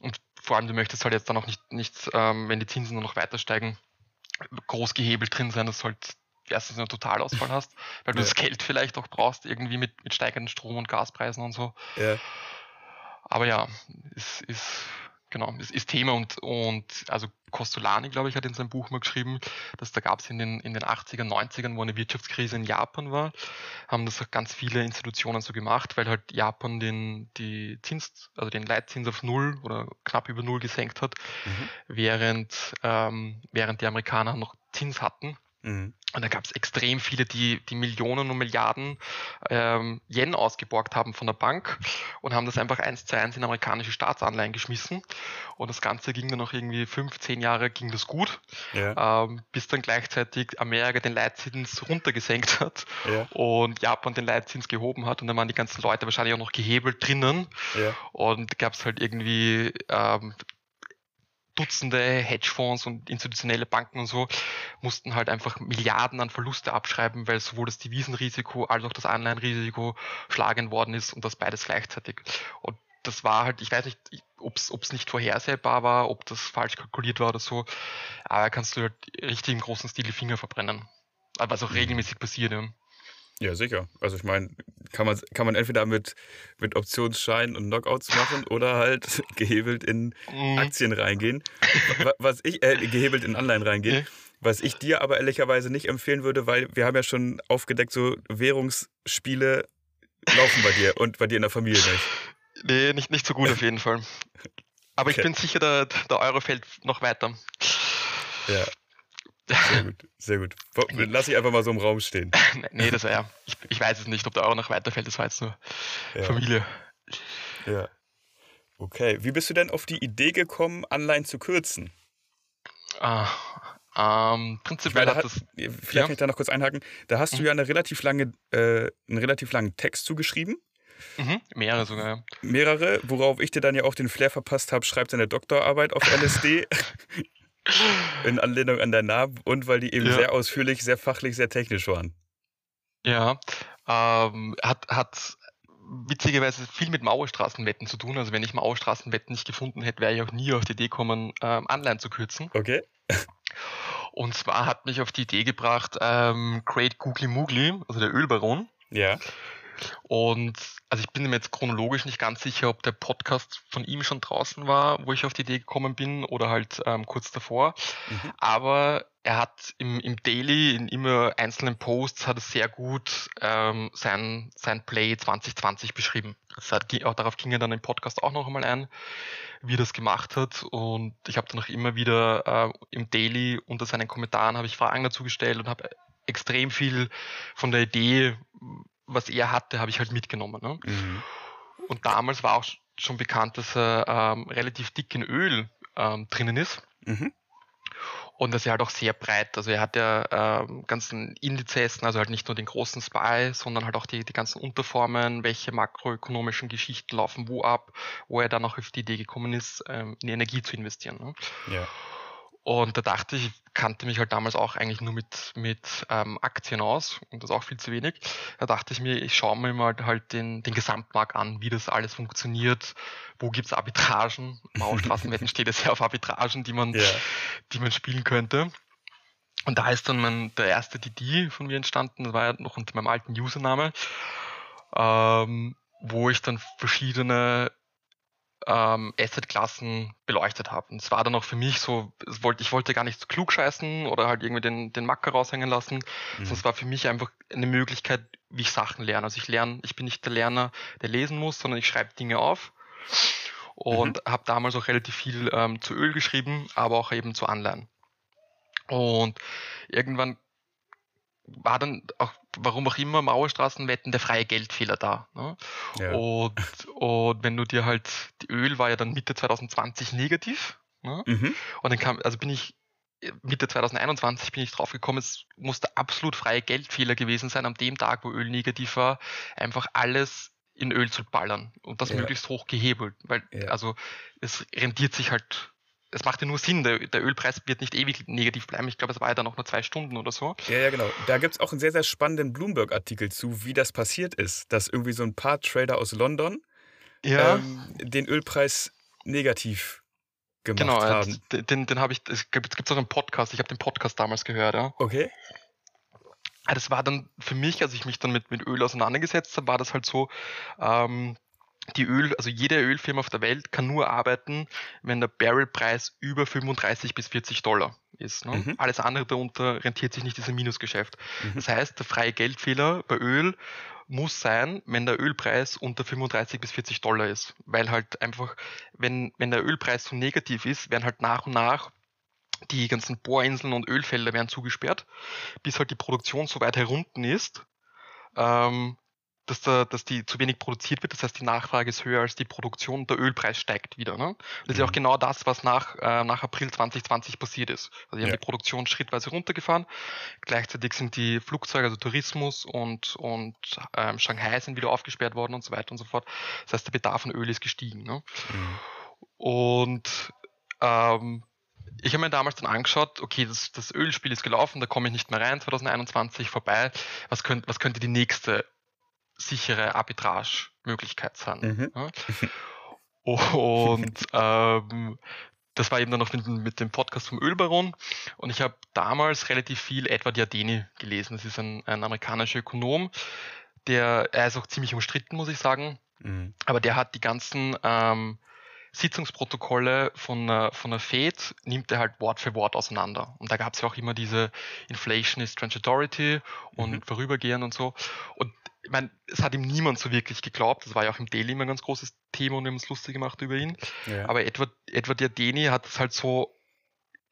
Und vor allem, du möchtest halt jetzt dann auch nicht, nicht ähm, wenn die Zinsen noch weiter steigen, groß gehebelt drin sein, dass halt erstens einen Totalausfall hast, weil du ja. das Geld vielleicht auch brauchst, irgendwie mit, mit steigenden Strom- und Gaspreisen und so. Ja. Aber ja, es ist, genau, es ist Thema und, und also Costolani, glaube ich, hat in seinem Buch mal geschrieben, dass da gab es in den, in den 80er, 90ern, wo eine Wirtschaftskrise in Japan war, haben das auch ganz viele Institutionen so gemacht, weil halt Japan den, die Zins, also den Leitzins auf null oder knapp über null gesenkt hat, mhm. während, ähm, während die Amerikaner noch Zins hatten. Mhm. Und da gab es extrem viele, die, die Millionen und Milliarden ähm, Yen ausgeborgt haben von der Bank und haben das einfach eins zu eins in amerikanische Staatsanleihen geschmissen. Und das Ganze ging dann noch irgendwie fünf, zehn Jahre ging das gut, ja. ähm, bis dann gleichzeitig Amerika den Leitzins runtergesenkt hat ja. und Japan den Leitzins gehoben hat und dann waren die ganzen Leute wahrscheinlich auch noch gehebelt drinnen. Ja. Und gab es halt irgendwie ähm, Dutzende Hedgefonds und institutionelle Banken und so mussten halt einfach Milliarden an Verluste abschreiben, weil sowohl das Devisenrisiko als auch das Anleihenrisiko schlagen worden ist und das beides gleichzeitig. Und das war halt, ich weiß nicht, ob es nicht vorhersehbar war, ob das falsch kalkuliert war oder so, aber kannst du halt richtig im großen Stil die Finger verbrennen. was auch regelmäßig passiert. Ja. Ja, sicher. Also ich meine, kann man, kann man entweder mit, mit Optionsscheinen und Knockouts machen oder halt gehebelt in mhm. Aktien reingehen. Was ich, äh, gehebelt in Anleihen reingehen. Was ich dir aber ehrlicherweise nicht empfehlen würde, weil wir haben ja schon aufgedeckt, so Währungsspiele laufen bei dir und bei dir in der Familie nicht. Nee, nicht, nicht so gut auf jeden Fall. Aber okay. ich bin sicher, der, der Euro fällt noch weiter. Ja, sehr gut, sehr gut. Lass ich einfach mal so im Raum stehen. nee, das war ja, ich, ich weiß es nicht, ob der Euro noch weiterfällt, das war jetzt nur ja. Familie. Ja. Okay, wie bist du denn auf die Idee gekommen, Anleihen zu kürzen? Ah, ähm, prinzipiell meine, hat das. Vielleicht ja. kann ich da noch kurz einhaken. Da hast mhm. du ja eine relativ lange, äh, einen relativ langen Text zugeschrieben. Mhm, mehrere sogar, ja. Mehrere, worauf ich dir dann ja auch den Flair verpasst habe, schreibt seine Doktorarbeit auf LSD. In Anlehnung an deinen Namen und weil die eben ja. sehr ausführlich, sehr fachlich, sehr technisch waren. Ja, ähm, hat, hat witzigerweise viel mit Mauerstraßenwetten zu tun. Also wenn ich Mauerstraßenwetten nicht gefunden hätte, wäre ich auch nie auf die Idee gekommen, ähm, Anleihen zu kürzen. Okay. Und zwar hat mich auf die Idee gebracht, ähm, Great Googly Moogly, also der Ölbaron. Ja. Und also ich bin mir jetzt chronologisch nicht ganz sicher, ob der Podcast von ihm schon draußen war, wo ich auf die Idee gekommen bin oder halt ähm, kurz davor. Mhm. Aber er hat im, im Daily, in immer einzelnen Posts, hat er sehr gut ähm, sein, sein Play 2020 beschrieben. Das hat, auch, darauf ging er dann im Podcast auch noch einmal ein, wie er das gemacht hat. Und ich habe dann auch immer wieder äh, im Daily unter seinen Kommentaren habe ich Fragen dazu gestellt und habe extrem viel von der Idee was er hatte, habe ich halt mitgenommen. Ne? Mhm. Und damals war auch schon bekannt, dass er ähm, relativ dick in Öl ähm, drinnen ist. Mhm. Und dass er halt auch sehr breit, also er hat ja ähm, ganzen Indizes, also halt nicht nur den großen SPY, sondern halt auch die, die ganzen Unterformen, welche makroökonomischen Geschichten laufen wo ab, wo er dann auch auf die Idee gekommen ist, ähm, in Energie zu investieren. Ne? Ja. Und da dachte ich, ich kannte mich halt damals auch eigentlich nur mit, mit ähm, Aktien aus und das auch viel zu wenig. Da dachte ich mir, ich schaue mir mal halt den, den Gesamtmarkt an, wie das alles funktioniert, wo gibt's Arbitragen. Mauerstraßenwetten steht es ja auf Arbitragen, die man, yeah. die man spielen könnte. Und da ist dann mein, der erste DD von mir entstanden, das war ja noch unter meinem alten Username, ähm, wo ich dann verschiedene ähm, Asset-Klassen beleuchtet habe. Und es war dann auch für mich so, wollte, ich wollte gar nicht klug scheißen oder halt irgendwie den, den Macker raushängen lassen, mhm. sondern es war für mich einfach eine Möglichkeit, wie ich Sachen lerne. Also ich lerne, ich bin nicht der Lerner, der lesen muss, sondern ich schreibe Dinge auf und mhm. habe damals auch relativ viel ähm, zu Öl geschrieben, aber auch eben zu Anleihen. Und irgendwann war dann auch, warum auch immer, Mauerstraßenwetten der freie Geldfehler da. Ne? Ja. Und, und wenn du dir halt, die Öl war ja dann Mitte 2020 negativ. Ne? Mhm. Und dann kam, also bin ich Mitte 2021 bin ich drauf gekommen, es musste absolut freie Geldfehler gewesen sein, an dem Tag, wo Öl negativ war, einfach alles in Öl zu ballern und das ja. möglichst hoch gehebelt, weil ja. also es rentiert sich halt es macht ja nur Sinn, der, der, Ölpreis wird nicht ewig negativ bleiben. Ich glaube, es war ja dann noch nur zwei Stunden oder so. Ja, ja, genau. Da gibt es auch einen sehr, sehr spannenden Bloomberg-Artikel zu, wie das passiert ist, dass irgendwie so ein paar Trader aus London ja. ähm, den Ölpreis negativ gemacht genau, haben. Genau, den, den habe ich, es gibt auch einen Podcast, ich habe den Podcast damals gehört, ja. Okay. Das war dann für mich, als ich mich dann mit, mit Öl auseinandergesetzt habe, war das halt so, ähm, die Öl, also jede Ölfirma auf der Welt kann nur arbeiten, wenn der Barrelpreis über 35 bis 40 Dollar ist. Ne? Mhm. Alles andere darunter rentiert sich nicht, dieser Minusgeschäft. Mhm. Das heißt, der freie Geldfehler bei Öl muss sein, wenn der Ölpreis unter 35 bis 40 Dollar ist. Weil halt einfach, wenn, wenn der Ölpreis so negativ ist, werden halt nach und nach die ganzen Bohrinseln und Ölfelder werden zugesperrt, bis halt die Produktion so weit herunten ist, ähm, dass, da, dass die zu wenig produziert wird. Das heißt, die Nachfrage ist höher als die Produktion. Der Ölpreis steigt wieder. Ne? Das ist ja auch mhm. genau das, was nach, äh, nach April 2020 passiert ist. Also die ja. haben die Produktion schrittweise runtergefahren. Gleichzeitig sind die Flugzeuge, also Tourismus und, und ähm, Shanghai sind wieder aufgesperrt worden und so weiter und so fort. Das heißt, der Bedarf an Öl ist gestiegen. Ne? Mhm. Und ähm, ich habe mir damals dann angeschaut, okay, das, das Ölspiel ist gelaufen, da komme ich nicht mehr rein, 2021 vorbei. Was, könnt, was könnte die nächste sichere Arbitrage-Möglichkeit sein. Mhm. Ja? Und ähm, das war eben dann noch mit, mit, dem Podcast vom Ölbaron und ich habe damals relativ viel Edward Yardeni gelesen. Das ist ein, ein amerikanischer Ökonom, der, er ist auch ziemlich umstritten, muss ich sagen, mhm. aber der hat die ganzen ähm, Sitzungsprotokolle von, äh, von der Fed nimmt er halt Wort für Wort auseinander. Und da gab es ja auch immer diese Inflation is Transitory und mhm. vorübergehend und so. Und ich meine, es hat ihm niemand so wirklich geglaubt. Das war ja auch im Daily immer ein ganz großes Thema und wir haben uns lustig gemacht über ihn. Ja. Aber Edward, Edward Yardeni hat es halt so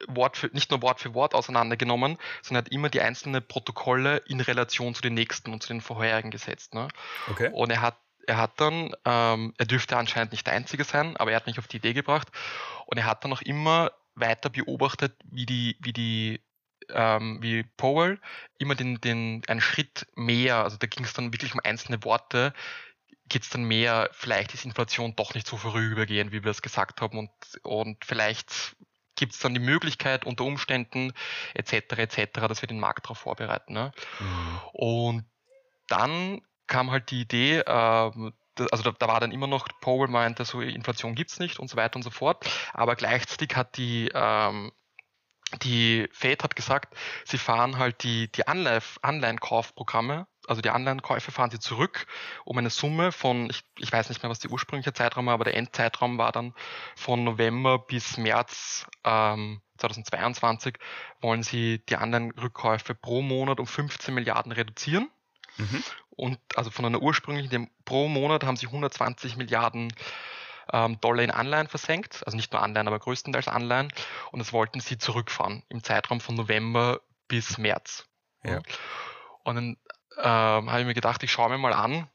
Wort für, nicht nur Wort für Wort auseinandergenommen, sondern hat immer die einzelnen Protokolle in Relation zu den nächsten und zu den vorherigen gesetzt. Ne? Okay. Und er hat er hat dann, ähm, er dürfte anscheinend nicht der Einzige sein, aber er hat mich auf die Idee gebracht und er hat dann auch immer weiter beobachtet, wie die, wie die, ähm, wie Powell immer den, den, einen Schritt mehr, also da ging es dann wirklich um einzelne Worte, geht es dann mehr, vielleicht ist Inflation doch nicht so vorübergehend, wie wir es gesagt haben und, und vielleicht gibt es dann die Möglichkeit unter Umständen etc. etc., dass wir den Markt darauf vorbereiten. Ne? Mhm. Und dann kam halt die Idee, äh, also da, da, war dann immer noch, Powell meinte, so Inflation gibt es nicht und so weiter und so fort, aber gleichzeitig hat die, ähm, die Fed hat gesagt, sie fahren halt die, die Anleihenkaufprogramme, also die Anleihenkäufe fahren sie zurück um eine Summe von, ich, ich weiß nicht mehr, was die ursprüngliche Zeitraum war, aber der Endzeitraum war dann von November bis März ähm, 2022, wollen sie die Anleihenrückkäufe pro Monat um 15 Milliarden reduzieren. Mhm. Und also von einer ursprünglichen, pro Monat haben sie 120 Milliarden ähm, Dollar in Anleihen versenkt, also nicht nur Anleihen, aber größtenteils Anleihen. Und das wollten sie zurückfahren im Zeitraum von November bis März. Ja. Und dann ähm, habe ich mir gedacht, ich schaue mir mal an,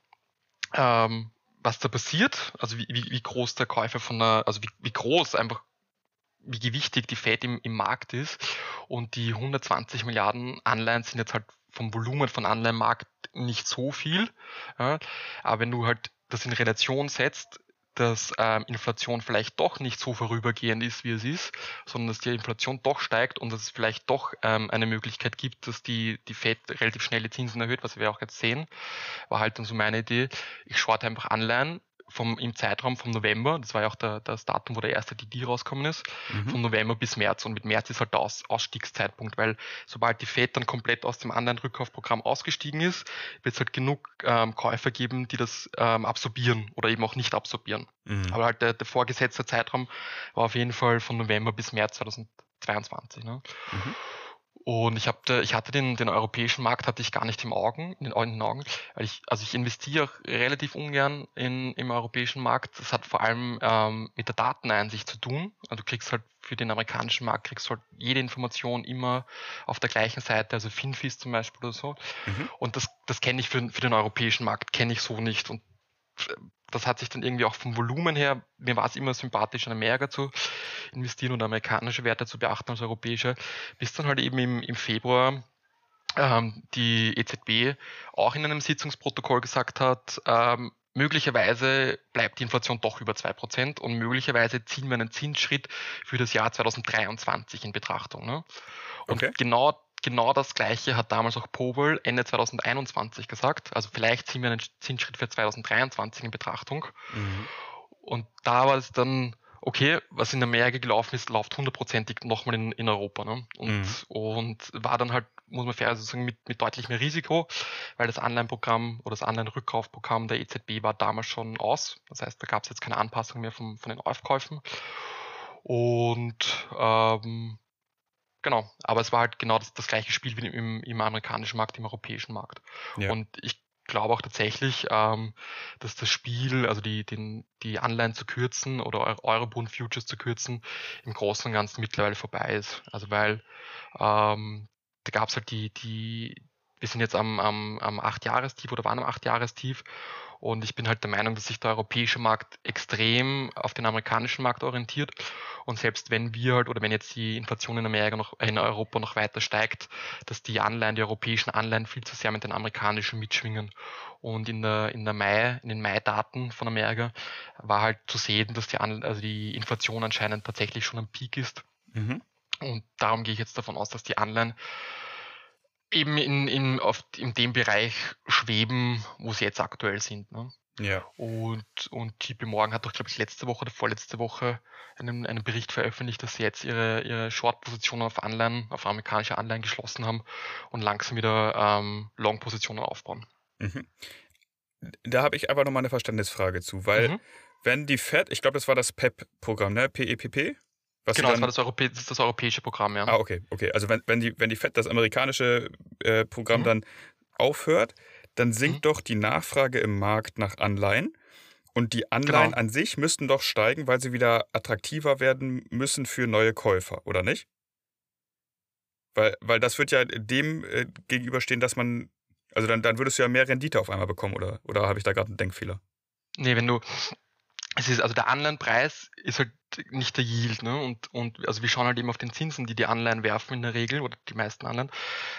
ähm, was da passiert, also wie, wie, wie groß der Käufer von einer, also wie, wie groß einfach wie gewichtig die Fed im, im Markt ist. Und die 120 Milliarden Anleihen sind jetzt halt vom Volumen von Anleihenmarkt nicht so viel. Ja, aber wenn du halt das in Relation setzt, dass ähm, Inflation vielleicht doch nicht so vorübergehend ist, wie es ist, sondern dass die Inflation doch steigt und dass es vielleicht doch ähm, eine Möglichkeit gibt, dass die, die Fed relativ schnell die Zinsen erhöht, was wir auch jetzt sehen, war halt dann so meine Idee. Ich shorte einfach Anleihen vom, im Zeitraum vom November, das war ja auch der, das Datum, wo der erste DD rausgekommen ist, mhm. vom November bis März. Und mit März ist halt der Aus, Ausstiegszeitpunkt, weil sobald die FED dann komplett aus dem anderen Rückkaufprogramm ausgestiegen ist, wird es halt genug ähm, Käufer geben, die das ähm, absorbieren oder eben auch nicht absorbieren. Mhm. Aber halt der, der vorgesetzte Zeitraum war auf jeden Fall von November bis März 2022. Ne? Mhm. Und ich, hab, ich hatte den, den europäischen Markt hatte ich gar nicht im Augen, in den, in den Augen, ich, also ich investiere relativ ungern in, im europäischen Markt. Das hat vor allem ähm, mit der Dateneinsicht zu tun. Also du kriegst halt für den amerikanischen Markt kriegst halt jede Information immer auf der gleichen Seite, also Finfis zum Beispiel oder so. Mhm. Und das, das kenne ich für, für den europäischen Markt, kenne ich so nicht. Und das hat sich dann irgendwie auch vom Volumen her, mir war es immer sympathisch, in Amerika zu investieren und amerikanische Werte zu beachten als europäische, bis dann halt eben im, im Februar ähm, die EZB auch in einem Sitzungsprotokoll gesagt hat, ähm, möglicherweise bleibt die Inflation doch über 2% und möglicherweise ziehen wir einen Zinsschritt für das Jahr 2023 in Betrachtung. Ne? Und okay. genau genau das Gleiche hat damals auch Powell Ende 2021 gesagt. Also vielleicht ziehen wir einen Zinsschritt für 2023 in Betrachtung. Mhm. Und da war es dann, okay, was in Amerika gelaufen ist, läuft hundertprozentig nochmal in, in Europa. Ne? Und, mhm. und war dann halt, muss man fair sagen, mit, mit deutlich mehr Risiko, weil das Anleihenprogramm oder das Anleihenrückkaufprogramm der EZB war damals schon aus. Das heißt, da gab es jetzt keine Anpassung mehr vom, von den Aufkäufen. Und ähm, Genau, aber es war halt genau das, das gleiche Spiel wie im, im amerikanischen Markt, im europäischen Markt. Ja. Und ich glaube auch tatsächlich, ähm, dass das Spiel, also die, den, die Anleihen zu kürzen oder Eurobond Futures zu kürzen, im Großen und Ganzen mittlerweile vorbei ist. Also weil ähm, da gab es halt die, die, wir sind jetzt am, am, am 8-Jahrestief oder waren am 8-Jahrestief und ich bin halt der Meinung, dass sich der europäische Markt extrem auf den amerikanischen Markt orientiert. Und selbst wenn wir halt oder wenn jetzt die Inflation in Amerika noch, in Europa noch weiter steigt, dass die Anleihen, die europäischen Anleihen viel zu sehr mit den amerikanischen mitschwingen. Und in der, in der Mai, in den Mai-Daten von Amerika war halt zu sehen, dass die, An also die Inflation anscheinend tatsächlich schon am Peak ist. Mhm. Und darum gehe ich jetzt davon aus, dass die Anleihen eben in, in, auf, in dem Bereich schweben, wo sie jetzt aktuell sind. Ne? Ja. Und, und JP Morgan hat doch, glaube ich, letzte Woche oder vorletzte Woche einen, einen Bericht veröffentlicht, dass sie jetzt ihre, ihre Short-Positionen auf Anleihen, auf amerikanische Anleihen geschlossen haben und langsam wieder ähm, Long-Positionen aufbauen. Mhm. Da habe ich aber nochmal eine Verständnisfrage zu, weil mhm. wenn die Fed, ich glaube, das war das PEP-Programm, ne? PEPP? Was genau, das war das, Europä das, das, europäische Programm, ja. Ah, okay, okay. Also wenn, wenn, die, wenn die FED das amerikanische äh, Programm mhm. dann aufhört, dann sinkt mhm. doch die Nachfrage im Markt nach Anleihen. Und die Anleihen genau. an sich müssten doch steigen, weil sie wieder attraktiver werden müssen für neue Käufer, oder nicht? Weil, weil das wird ja dem äh, gegenüberstehen, dass man, also dann, dann würdest du ja mehr Rendite auf einmal bekommen, oder, oder habe ich da gerade einen Denkfehler? Nee, wenn du, es ist, also der Anleihenpreis ist halt nicht der Yield, ne? Und, und also wir schauen halt eben auf den Zinsen, die die Anleihen werfen in der Regel oder die meisten Anleihen.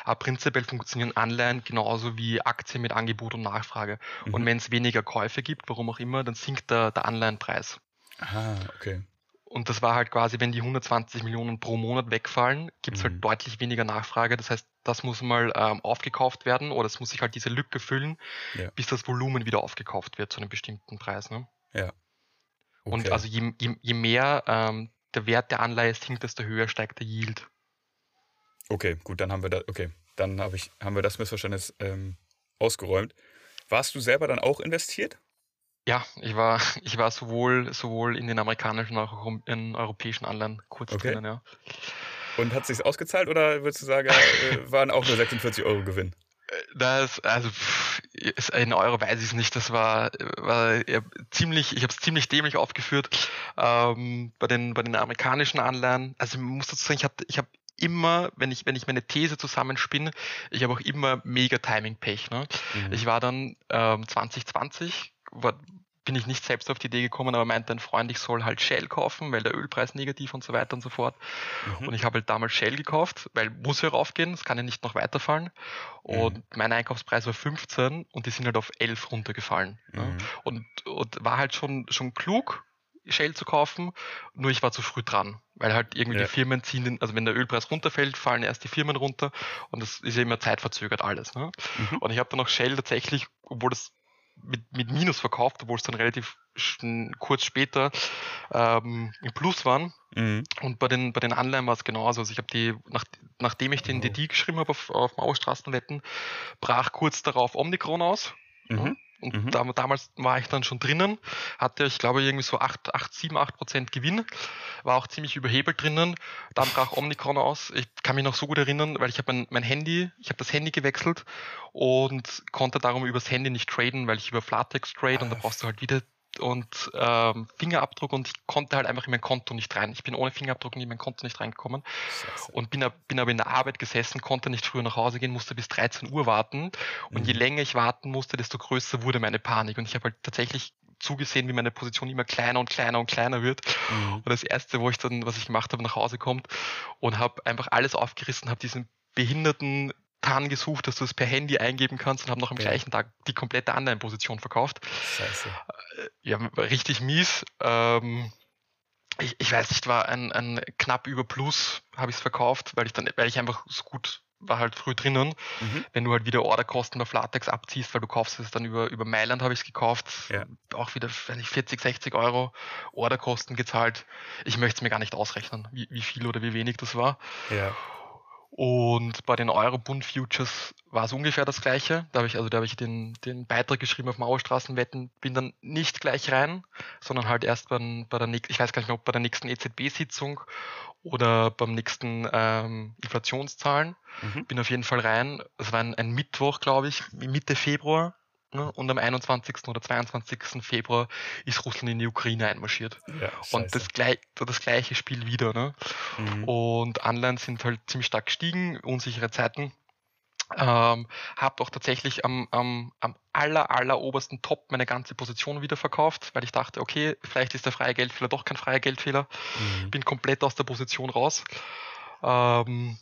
Aber prinzipiell funktionieren Anleihen genauso wie Aktien mit Angebot und Nachfrage. Mhm. Und wenn es weniger Käufe gibt, warum auch immer, dann sinkt der, der Anleihenpreis. Ah, okay. Und das war halt quasi, wenn die 120 Millionen pro Monat wegfallen, gibt es halt mhm. halt deutlich weniger Nachfrage. Das heißt, das muss mal ähm, aufgekauft werden oder es muss sich halt diese Lücke füllen, ja. bis das Volumen wieder aufgekauft wird zu einem bestimmten Preis. Ne? Ja. Okay. Und also je, je, je mehr ähm, der Wert der Anleihe sinkt, desto höher steigt der Yield. Okay, gut, dann haben wir da, okay, dann hab ich, haben wir das Missverständnis ähm, ausgeräumt. Warst du selber dann auch investiert? Ja, ich war, ich war sowohl, sowohl in den amerikanischen als auch in europäischen Anleihen kurz okay. drinnen, ja. Und hat es sich ausgezahlt oder würdest du sagen, äh, waren auch nur 46 Euro Gewinn? Das, also in Euro weiß ich es nicht. Das war, war ziemlich, ich habe es ziemlich dämlich aufgeführt ähm, bei den bei den amerikanischen Anleihen. Also ich muss dazu sagen, ich habe ich habe immer, wenn ich, wenn ich meine These zusammenspinne, ich habe auch immer mega Timing-Pech. Ne? Mhm. Ich war dann ähm, 2020, war, bin ich nicht selbst auf die Idee gekommen, aber meinte ein Freund, ich soll halt Shell kaufen, weil der Ölpreis negativ und so weiter und so fort. Mhm. Und ich habe halt damals Shell gekauft, weil muss ja raufgehen, es kann ja nicht noch weiterfallen. Und mhm. mein Einkaufspreis war 15 und die sind halt auf 11 runtergefallen. Mhm. Und, und war halt schon, schon klug, Shell zu kaufen, nur ich war zu früh dran, weil halt irgendwie ja. die Firmen ziehen, den, also wenn der Ölpreis runterfällt, fallen erst die Firmen runter und das ist ja immer zeitverzögert alles. Ne? Mhm. Und ich habe dann auch Shell tatsächlich, obwohl das mit, mit Minus verkauft, obwohl es dann relativ kurz später ähm, im Plus waren. Mhm. Und bei den, bei den Anleihen war es genauso. Also ich habe die, nach, nachdem ich den DD geschrieben habe auf, auf Mauerstraßenwetten, brach kurz darauf Omnicron aus. Mhm. Und mhm. da, damals war ich dann schon drinnen, hatte ich glaube irgendwie so 8, 8 7, 8 Prozent Gewinn, war auch ziemlich überhebelt drinnen. Dann brach Omnicron aus. Ich kann mich noch so gut erinnern, weil ich habe mein, mein Handy, ich habe das Handy gewechselt und konnte darum übers Handy nicht traden, weil ich über Flatex trade ah, und da brauchst du halt wieder und ähm, Fingerabdruck und ich konnte halt einfach in mein Konto nicht rein. Ich bin ohne Fingerabdruck in mein Konto nicht reingekommen Scheiße. und bin, bin aber in der Arbeit gesessen, konnte nicht früher nach Hause gehen, musste bis 13 Uhr warten und mhm. je länger ich warten musste, desto größer wurde meine Panik und ich habe halt tatsächlich zugesehen, wie meine Position immer kleiner und kleiner und kleiner wird. Mhm. Und das erste, wo ich dann, was ich gemacht habe, nach Hause kommt und habe einfach alles aufgerissen, habe diesen behinderten TAN gesucht, dass du es per Handy eingeben kannst und habe noch am ja. gleichen Tag die komplette Anleihenposition verkauft. Scheiße. Äh, ja, richtig mies. Ähm, ich, ich, weiß nicht, war ein, ein knapp über Plus habe ich es verkauft, weil ich dann, weil ich einfach so gut war halt früh drinnen. Mhm. Wenn du halt wieder Orderkosten auf Latex abziehst, weil du kaufst es dann über, über Mailand habe ich es gekauft, ja. auch wieder weiß ich, 40, 60 Euro Orderkosten gezahlt. Ich möchte es mir gar nicht ausrechnen, wie, wie viel oder wie wenig das war. Ja. Und bei den Eurobund Futures war es ungefähr das gleiche. Da habe ich, also da habe ich den, den Beitrag geschrieben auf Mauerstraßenwetten, bin dann nicht gleich rein, sondern halt erst beim, bei der nächsten, ich weiß gar nicht mehr, ob bei der nächsten EZB-Sitzung oder beim nächsten ähm, Inflationszahlen. Mhm. Bin auf jeden Fall rein. Es war ein, ein Mittwoch, glaube ich, Mitte Februar. Ne? Und am 21. oder 22. Februar ist Russland in die Ukraine einmarschiert. Ja, und das, gleich, das gleiche Spiel wieder. Ne? Mhm. Und Anleihen sind halt ziemlich stark gestiegen, unsichere Zeiten. Ähm, habe auch tatsächlich am, am, am aller, aller obersten Top meine ganze Position wieder verkauft, weil ich dachte, okay, vielleicht ist der freie Geldfehler doch kein freier Geldfehler. Mhm. Bin komplett aus der Position raus. Ähm,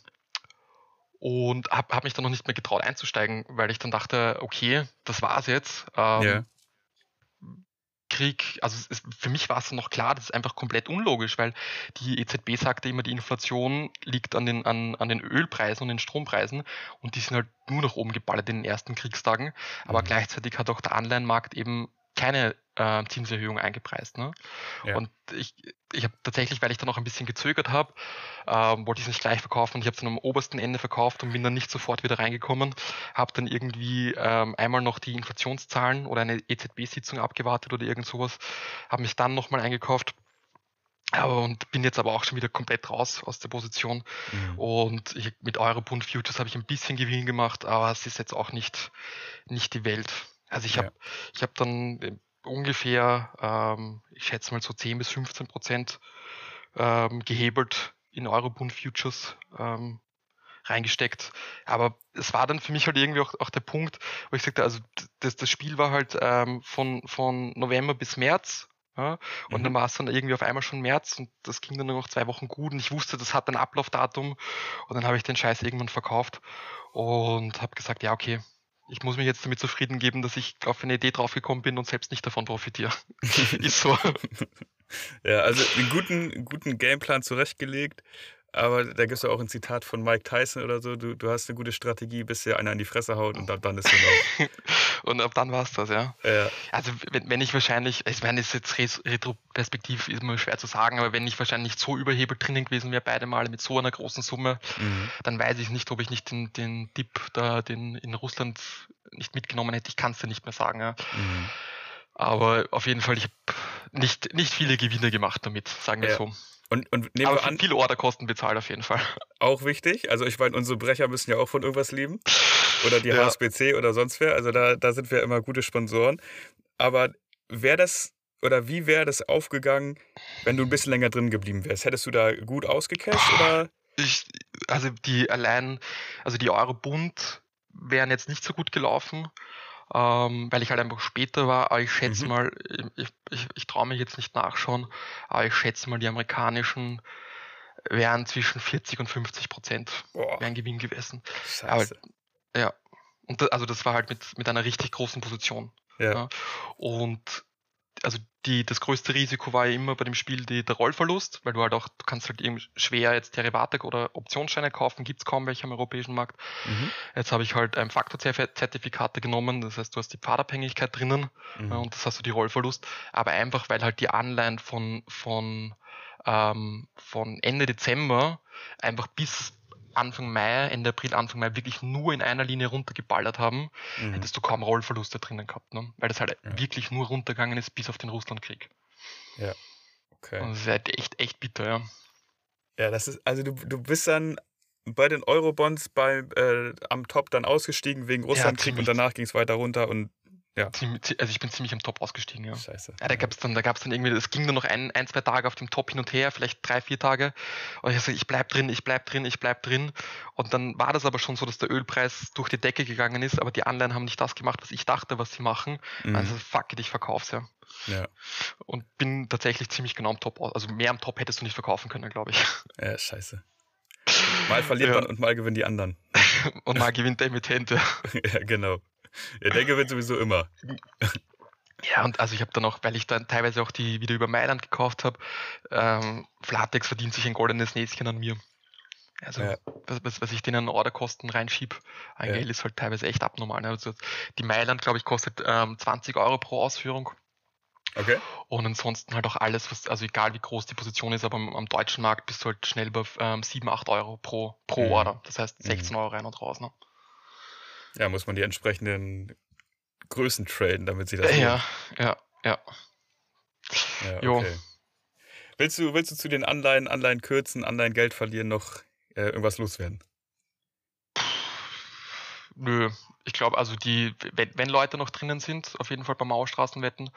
und habe hab mich dann noch nicht mehr getraut einzusteigen, weil ich dann dachte, okay, das war's jetzt. Ähm, yeah. Krieg, also es, für mich war es noch klar, das ist einfach komplett unlogisch, weil die EZB sagte immer, die Inflation liegt an den, an, an den Ölpreisen und den Strompreisen und die sind halt nur nach oben geballert in den ersten Kriegstagen. Aber mhm. gleichzeitig hat auch der Anleihenmarkt eben keine äh, Zinserhöhung eingepreist. Ne? Ja. Und ich, ich habe tatsächlich, weil ich dann auch ein bisschen gezögert habe, ähm, wollte ich es nicht gleich verkaufen und ich habe es dann am obersten Ende verkauft und bin dann nicht sofort wieder reingekommen. Habe dann irgendwie ähm, einmal noch die Inflationszahlen oder eine EZB-Sitzung abgewartet oder irgend sowas, habe mich dann nochmal eingekauft. Aber und bin jetzt aber auch schon wieder komplett raus aus der Position. Mhm. Und ich, mit Eurobund Futures habe ich ein bisschen Gewinn gemacht, aber es ist jetzt auch nicht, nicht die Welt. Also ich habe ja. ich habe dann äh, ungefähr, ähm, ich schätze mal so 10 bis 15 Prozent ähm, gehebelt in Eurobond Futures ähm, reingesteckt. Aber es war dann für mich halt irgendwie auch, auch der Punkt, wo ich sagte, also das, das Spiel war halt ähm, von, von November bis März. Ja, und mhm. dann war es dann irgendwie auf einmal schon März und das ging dann nur noch zwei Wochen gut und ich wusste, das hat ein Ablaufdatum und dann habe ich den Scheiß irgendwann verkauft und habe gesagt, ja okay, ich muss mich jetzt damit zufrieden geben, dass ich auf eine Idee draufgekommen bin und selbst nicht davon profitiere. ist so. Ja, also einen guten, guten Gameplan zurechtgelegt. Aber da gibt es ja auch ein Zitat von Mike Tyson oder so: du, du hast eine gute Strategie, bis dir einer in die Fresse haut und ab dann ist es genau. und ab dann war es das, ja. ja. Also, wenn, wenn ich wahrscheinlich, ich meine, es ist jetzt retroperspektiv immer schwer zu sagen, aber wenn ich wahrscheinlich nicht so überhebelt drinnen gewesen wäre, beide Male mit so einer großen Summe, mhm. dann weiß ich nicht, ob ich nicht den, den Dip da den in Russland nicht mitgenommen hätte. Ich kann es dir nicht mehr sagen, ja. Mhm. Aber auf jeden Fall, ich habe nicht, nicht viele Gewinne gemacht damit, sagen wir ja. so. Und, und nehmen Aber wir an, viele Orderkosten bezahlt auf jeden Fall. Auch wichtig. Also ich meine, unsere Brecher müssen ja auch von irgendwas leben. Oder die ja. HSBC oder sonst wer. Also da, da sind wir immer gute Sponsoren. Aber wäre das oder wie wäre das aufgegangen, wenn du ein bisschen länger drin geblieben wärst? Hättest du da gut ausgecasht oder? Ich, also die allein, also die Eurobund wären jetzt nicht so gut gelaufen ähm, weil ich halt einfach später war. Aber ich schätze mhm. mal, ich, ich, ich traue mich jetzt nicht nachschauen, aber ich schätze mal, die amerikanischen wären zwischen 40 und 50 Prozent wären Gewinn gewesen. Aber, ja. Und das, also das war halt mit, mit einer richtig großen Position. Ja. ja. Und also die, das größte Risiko war ja immer bei dem Spiel die, der Rollverlust, weil du halt auch, du kannst halt eben schwer jetzt Derivate oder Optionsscheine kaufen, gibt es kaum welche am europäischen Markt. Mhm. Jetzt habe ich halt ein Faktorzertifikate genommen, das heißt, du hast die Pfadabhängigkeit drinnen mhm. und das hast du die Rollverlust, aber einfach, weil halt die Anleihen von, von, ähm, von Ende Dezember einfach bis Anfang Mai, Ende April, Anfang Mai wirklich nur in einer Linie runtergeballert haben, mhm. hättest du kaum Rollverluste drinnen gehabt, ne? weil das halt ja. wirklich nur runtergegangen ist bis auf den Russlandkrieg. Ja, okay. Und das ist halt echt, echt bitter, ja. Ja, das ist, also du, du bist dann bei den Eurobonds bei, äh, am Top dann ausgestiegen wegen Russlandkrieg ja, und danach ging es weiter runter und ja. Also ich bin ziemlich am Top ausgestiegen, ja. Scheiße. Ja, da gab es dann, da gab's dann irgendwie, es ging nur noch ein, ein, zwei Tage auf dem Top hin und her, vielleicht drei, vier Tage. Und ich gesagt, ich bleib drin, ich bleib drin, ich bleib drin. Und dann war das aber schon so, dass der Ölpreis durch die Decke gegangen ist, aber die Anleihen haben nicht das gemacht, was ich dachte, was sie machen. Mhm. Also fuck it, ich verkauf's ja. Ja. Und bin tatsächlich ziemlich genau am Top aus. Also mehr am Top hättest du nicht verkaufen können, glaube ich. Ja, scheiße. Mal verliert ja. man und mal gewinnen die anderen. und mal gewinnt der Emittent, ja. ja, genau. Ja, der gewinnt sowieso immer. Ja, und also ich habe dann auch, weil ich dann teilweise auch die wieder über Mailand gekauft habe, ähm, Flatex verdient sich ein goldenes Näschen an mir. Also ja. was, was ich denen an Orderkosten reinschieb, ein ja. Geld ist halt teilweise echt abnormal. Ne? Also die Mailand, glaube ich, kostet ähm, 20 Euro pro Ausführung. Okay. Und ansonsten halt auch alles, was, also egal wie groß die Position ist, aber am, am deutschen Markt bist du halt schnell bei ähm, 7, 8 Euro pro, pro mhm. Order. Das heißt 16 mhm. Euro rein und raus. Ne? Ja, muss man die entsprechenden Größen traden, damit sie das. Ja, ja, ja. ja okay. Willst du, willst du zu den Anleihen, Anleihen kürzen, Anleihen Geld verlieren noch äh, irgendwas loswerden? Nö, ich glaube, also die, wenn, wenn, Leute noch drinnen sind, auf jeden Fall beim Mauerstraßenwetten,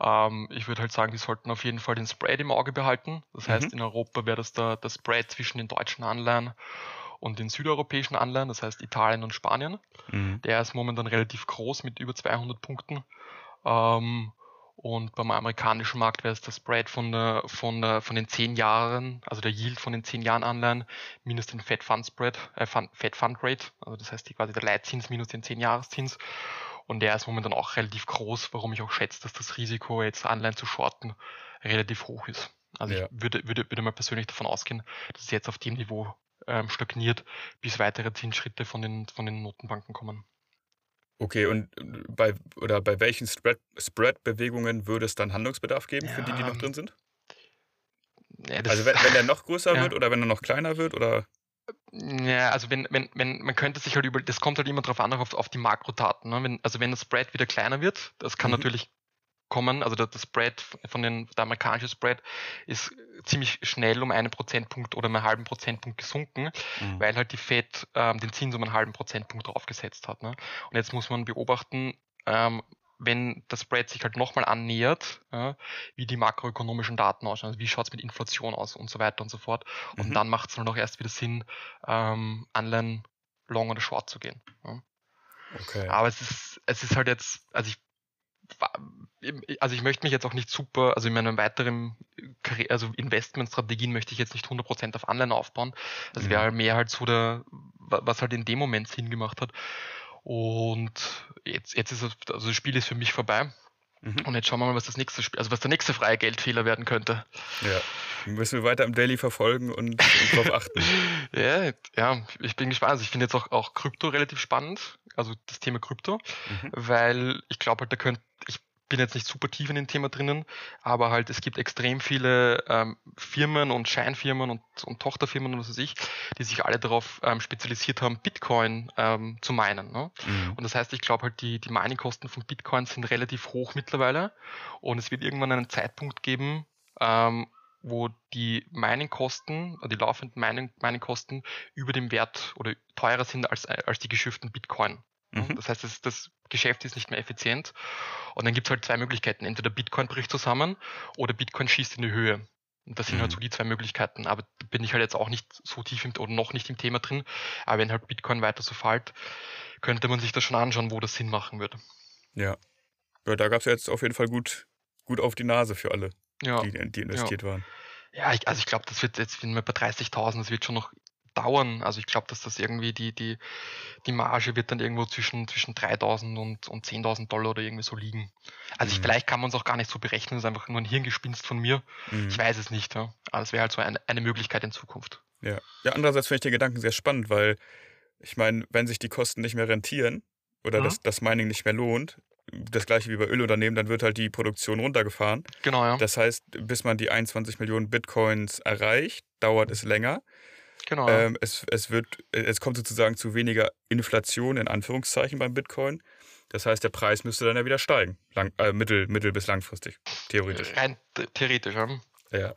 ähm, ich würde halt sagen, die sollten auf jeden Fall den Spread im Auge behalten. Das heißt, mhm. in Europa wäre das der, der Spread zwischen den deutschen Anleihen und den südeuropäischen Anleihen, das heißt Italien und Spanien. Mhm. Der ist momentan relativ groß mit über 200 Punkten. Ähm, und beim amerikanischen Markt wäre es der Spread von, der, von, der, von den 10 Jahren, also der Yield von den 10 Jahren Anleihen, minus den Fed Fund Spread, äh, Fed Fund Rate, also das heißt die, quasi der Leitzins minus den 10 Jahreszins. Und der ist momentan auch relativ groß, warum ich auch schätze, dass das Risiko, jetzt Anleihen zu shorten, relativ hoch ist. Also ja. ich würde, würde, würde mal persönlich davon ausgehen, dass es jetzt auf dem Niveau ähm, stagniert, bis weitere Zinsschritte von den, von den Notenbanken kommen. Okay, und bei oder bei welchen Spread-Bewegungen würde es dann Handlungsbedarf geben für die, die noch drin sind? Ja, also wenn, wenn der noch größer ja. wird oder wenn er noch kleiner wird oder? Ja, also wenn, wenn, wenn, man könnte sich halt über, das kommt halt immer darauf an, auf, auf die Makrodaten. Ne? Wenn, also wenn das Spread wieder kleiner wird, das kann mhm. natürlich kommen, also der, der Spread von den, der amerikanische Spread ist ziemlich schnell um einen Prozentpunkt oder um einen halben Prozentpunkt gesunken, mhm. weil halt die Fed ähm, den Zins um einen halben Prozentpunkt draufgesetzt hat. Ne? Und jetzt muss man beobachten, ähm, wenn das Spread sich halt nochmal annähert, ja, wie die makroökonomischen Daten ausschauen, also wie schaut es mit Inflation aus und so weiter und so fort. Und mhm. dann macht es dann auch erst wieder Sinn, ähm, Anleihen long oder short zu gehen. Ja. Okay. Aber es ist, es ist halt jetzt, also ich also ich möchte mich jetzt auch nicht super, also in meinem weiteren Karriere, also Investmentstrategien möchte ich jetzt nicht 100% auf Anleihen aufbauen. Das mhm. wäre halt mehr halt so der, was halt in dem Moment Sinn gemacht hat. Und jetzt, jetzt ist es, also das Spiel ist für mich vorbei. Mhm. Und jetzt schauen wir mal, was das nächste Spiel, also was der nächste freie Geldfehler werden könnte. Ja. Müssen wir weiter im Daily verfolgen und, und darauf achten. ja, ja, ich bin gespannt. Also ich finde jetzt auch, auch Krypto relativ spannend, also das Thema Krypto, mhm. weil ich glaube halt, da könnte, ich bin jetzt nicht super tief in dem Thema drinnen, aber halt es gibt extrem viele ähm, Firmen und Scheinfirmen und, und Tochterfirmen und was weiß ich, die sich alle darauf ähm, spezialisiert haben, Bitcoin ähm, zu meinen. Ne? Mhm. Und das heißt, ich glaube halt, die, die Mining-Kosten von Bitcoin sind relativ hoch mittlerweile und es wird irgendwann einen Zeitpunkt geben, ähm, wo die Mining-Kosten, die laufenden Mining-Kosten über dem Wert oder teurer sind als, als die geschürften Bitcoin. Mhm. Das heißt, das, das, Geschäft ist nicht mehr effizient. Und dann gibt es halt zwei Möglichkeiten. Entweder Bitcoin bricht zusammen oder Bitcoin schießt in die Höhe. Und das sind halt mhm. halt so die zwei Möglichkeiten. Aber da bin ich halt jetzt auch nicht so tief im, oder noch nicht im Thema drin. Aber wenn halt Bitcoin weiter so fällt, könnte man sich das schon anschauen, wo das Sinn machen würde. Ja. ja da gab es ja jetzt auf jeden Fall gut, gut auf die Nase für alle, ja. die, die investiert ja. waren. Ja, ich, also ich glaube, das wird jetzt, wenn wir bei 30.000, das wird schon noch dauern. Also ich glaube, dass das irgendwie die, die, die Marge wird dann irgendwo zwischen, zwischen 3.000 und, und 10.000 Dollar oder irgendwie so liegen. Also mhm. ich, vielleicht kann man es auch gar nicht so berechnen, das ist einfach nur ein Hirngespinst von mir. Mhm. Ich weiß es nicht. Ja. Aber es wäre halt so eine, eine Möglichkeit in Zukunft. Ja. ja, andererseits finde ich den Gedanken sehr spannend, weil ich meine, wenn sich die Kosten nicht mehr rentieren oder mhm. das, das Mining nicht mehr lohnt, das gleiche wie bei Ölunternehmen, dann wird halt die Produktion runtergefahren. Genau, ja. Das heißt, bis man die 21 Millionen Bitcoins erreicht, dauert es länger. Genau. Ähm, es, es, wird, es kommt sozusagen zu weniger Inflation in Anführungszeichen beim Bitcoin. Das heißt, der Preis müsste dann ja wieder steigen, lang, äh, mittel, mittel bis langfristig, theoretisch. Rein theoretisch, ja. ja.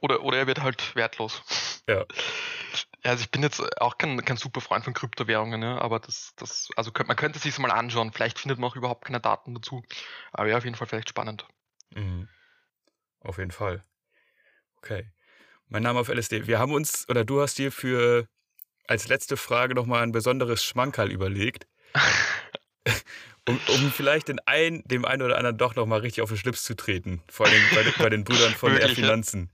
Oder, oder er wird halt wertlos. Ja. Also ich bin jetzt auch kein, kein super Freund von Kryptowährungen, ne? aber das, das, also man könnte sich mal anschauen. Vielleicht findet man auch überhaupt keine Daten dazu. Aber ja, auf jeden Fall vielleicht spannend. Mhm. Auf jeden Fall. Okay. Mein Name auf LSD. Wir haben uns, oder du hast dir für als letzte Frage nochmal ein besonderes Schmankerl überlegt. um, um vielleicht den ein, dem einen oder anderen doch nochmal richtig auf den Schlips zu treten. Vor allem bei, bei den Brüdern von Wirklich, R Finanzen.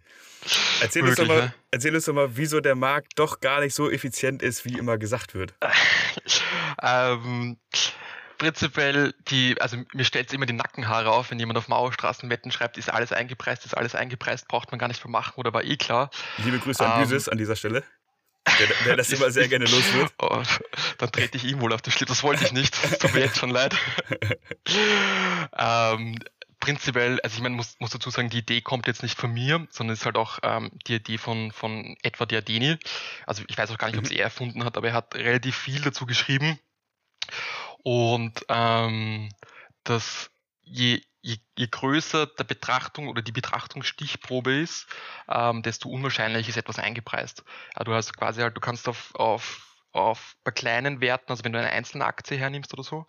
Erzähl, Wirklich, uns doch mal, erzähl uns doch mal, wieso der Markt doch gar nicht so effizient ist, wie immer gesagt wird. ähm, prinzipiell die, also mir stellt es immer die Nackenhaare auf, wenn jemand auf Mauerstraßenwetten schreibt, ist alles eingepreist, ist alles eingepreist, braucht man gar nicht mehr machen oder war eh klar. Liebe Grüße an ähm, Büsis an dieser Stelle. Der, der, das immer sehr gerne los wird. Oh, dann trete ich ihm wohl auf den Schlipp. Das wollte ich nicht. Das tut mir jetzt schon leid. ähm, prinzipiell, also ich meine, muss, muss dazu sagen, die Idee kommt jetzt nicht von mir, sondern es ist halt auch ähm, die Idee von, von Edward Yardeni. Also ich weiß auch gar nicht, ob es mhm. er erfunden hat, aber er hat relativ viel dazu geschrieben. Und ähm, dass je, je, je größer der Betrachtung oder die Betrachtungsstichprobe ist, ähm, desto unwahrscheinlich ist etwas eingepreist. Ja, du hast quasi halt, du kannst auf, auf, auf bei kleinen Werten, also wenn du eine einzelne Aktie hernimmst oder so,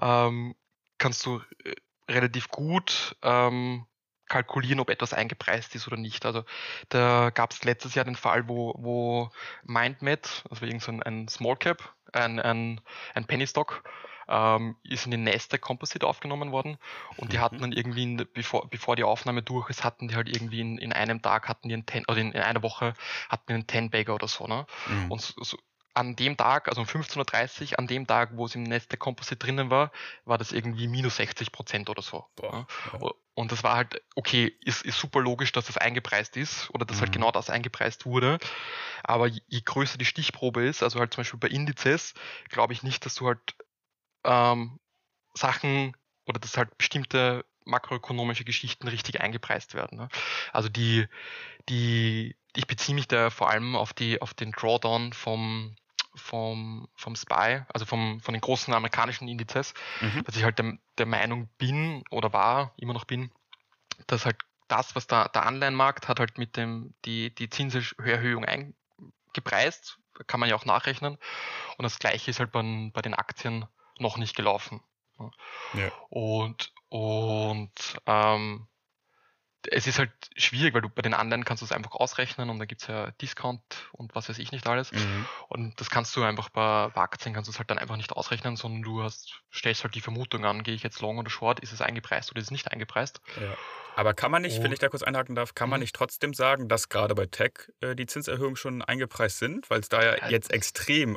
ähm, kannst du äh, relativ gut ähm, kalkulieren, ob etwas eingepreist ist oder nicht. Also da gab es letztes Jahr den Fall, wo, wo MindMed, also irgendein ein Small Cap, ein, ein, ein Penny Stock, ähm, ist in den Nasdaq Composite aufgenommen worden und die hatten mhm. dann irgendwie, in, bevor, bevor die Aufnahme durch ist, hatten die halt irgendwie in, in einem Tag, hatten die einen Ten, oder in, in einer Woche hatten die einen Ten-Bagger oder so, ne? Mhm. Und so, so, an dem Tag, also um 15.30 Uhr, an dem Tag, wo es im Nasdaq Composite drinnen war, war das irgendwie minus 60 Prozent oder so. Boah, ja. Und das war halt, okay, ist, ist super logisch, dass das eingepreist ist oder dass halt mhm. halt genau das eingepreist wurde. Aber je, je größer die Stichprobe ist, also halt zum Beispiel bei Indizes, glaube ich nicht, dass du halt ähm, Sachen oder dass halt bestimmte makroökonomische Geschichten richtig eingepreist werden. Ne? Also die, die, ich beziehe mich da vor allem auf die, auf den Drawdown vom, vom, vom SPY, also vom, von den großen amerikanischen Indizes, mhm. dass ich halt der, der Meinung bin oder war, immer noch bin, dass halt das, was da, der Anleihenmarkt hat halt mit dem, die, die Zinserhöhung eingepreist, kann man ja auch nachrechnen. Und das gleiche ist halt bei, bei den Aktien noch nicht gelaufen. Ja. Und, und ähm, es ist halt schwierig, weil du bei den anderen kannst du es einfach ausrechnen und da gibt es ja Discount und was weiß ich nicht alles. Mhm. Und das kannst du einfach bei, bei Aktien kannst du es halt dann einfach nicht ausrechnen, sondern du hast, stellst halt die Vermutung an, gehe ich jetzt long oder short, ist es eingepreist oder ist es nicht eingepreist. Ja. Aber kann man nicht, wenn ich da kurz einhaken darf, kann man mhm. nicht trotzdem sagen, dass gerade bei Tech äh, die Zinserhöhungen schon eingepreist sind, weil es da ja, ja jetzt extrem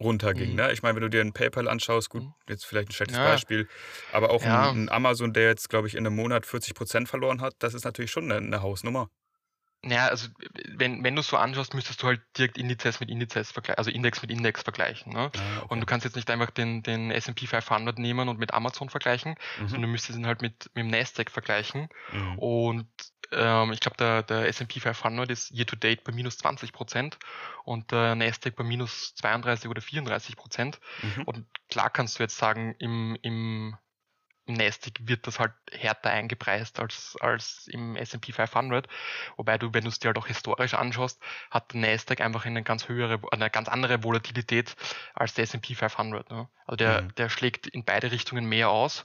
runterging. Mhm. Ne? Ich meine, wenn du dir ein PayPal anschaust, gut, mhm. jetzt vielleicht ein schlechtes ja. Beispiel, aber auch ja. ein, ein, Amazon, der jetzt, glaube ich, in einem Monat 40 Prozent verloren hat, das ist natürlich schon eine, eine Hausnummer. Ja, also wenn, wenn du so anschaust, müsstest du halt direkt Indizes mit Indizes vergleichen, also Index mit Index vergleichen. Ne? Ah, okay. Und du kannst jetzt nicht einfach den, den S&P 500 nehmen und mit Amazon vergleichen, mhm. sondern du müsstest ihn halt mit, mit dem Nasdaq vergleichen. Mhm. Und ähm, ich glaube, der, der S&P 500 ist year to date bei minus 20 Prozent und der Nasdaq bei minus 32 oder 34 Prozent. Mhm. Und klar kannst du jetzt sagen, im, im im Nasdaq wird das halt härter eingepreist als, als im S&P 500. Wobei du, wenn du es dir halt auch historisch anschaust, hat der Nasdaq einfach eine ganz höhere, eine ganz andere Volatilität als der S&P 500. Ne? Also der, mhm. der schlägt in beide Richtungen mehr aus.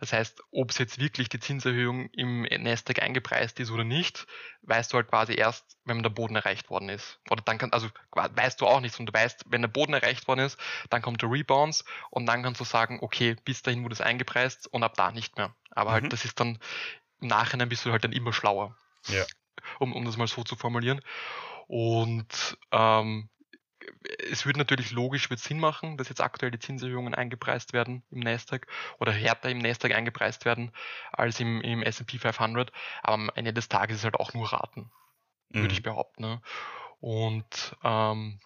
Das heißt, ob es jetzt wirklich die Zinserhöhung im Nasdaq eingepreist ist oder nicht, weißt du halt quasi erst, wenn der Boden erreicht worden ist. Oder dann kann, also weißt du auch nichts und du weißt, wenn der Boden erreicht worden ist, dann kommt der Rebounds und dann kannst du sagen, okay, bis dahin wurde es eingepreist und ab da nicht mehr. Aber halt, mhm. halt, das ist dann im Nachhinein bist du halt dann immer schlauer. Ja. Um, um das mal so zu formulieren. Und ähm, es würde natürlich logisch wird Sinn machen, dass jetzt aktuell die Zinserhöhungen eingepreist werden im Nasdaq oder härter im Nasdaq eingepreist werden als im, im S&P 500. Aber am Ende des Tages ist halt auch nur Raten, mhm. würde ich behaupten. Ne? Und ähm,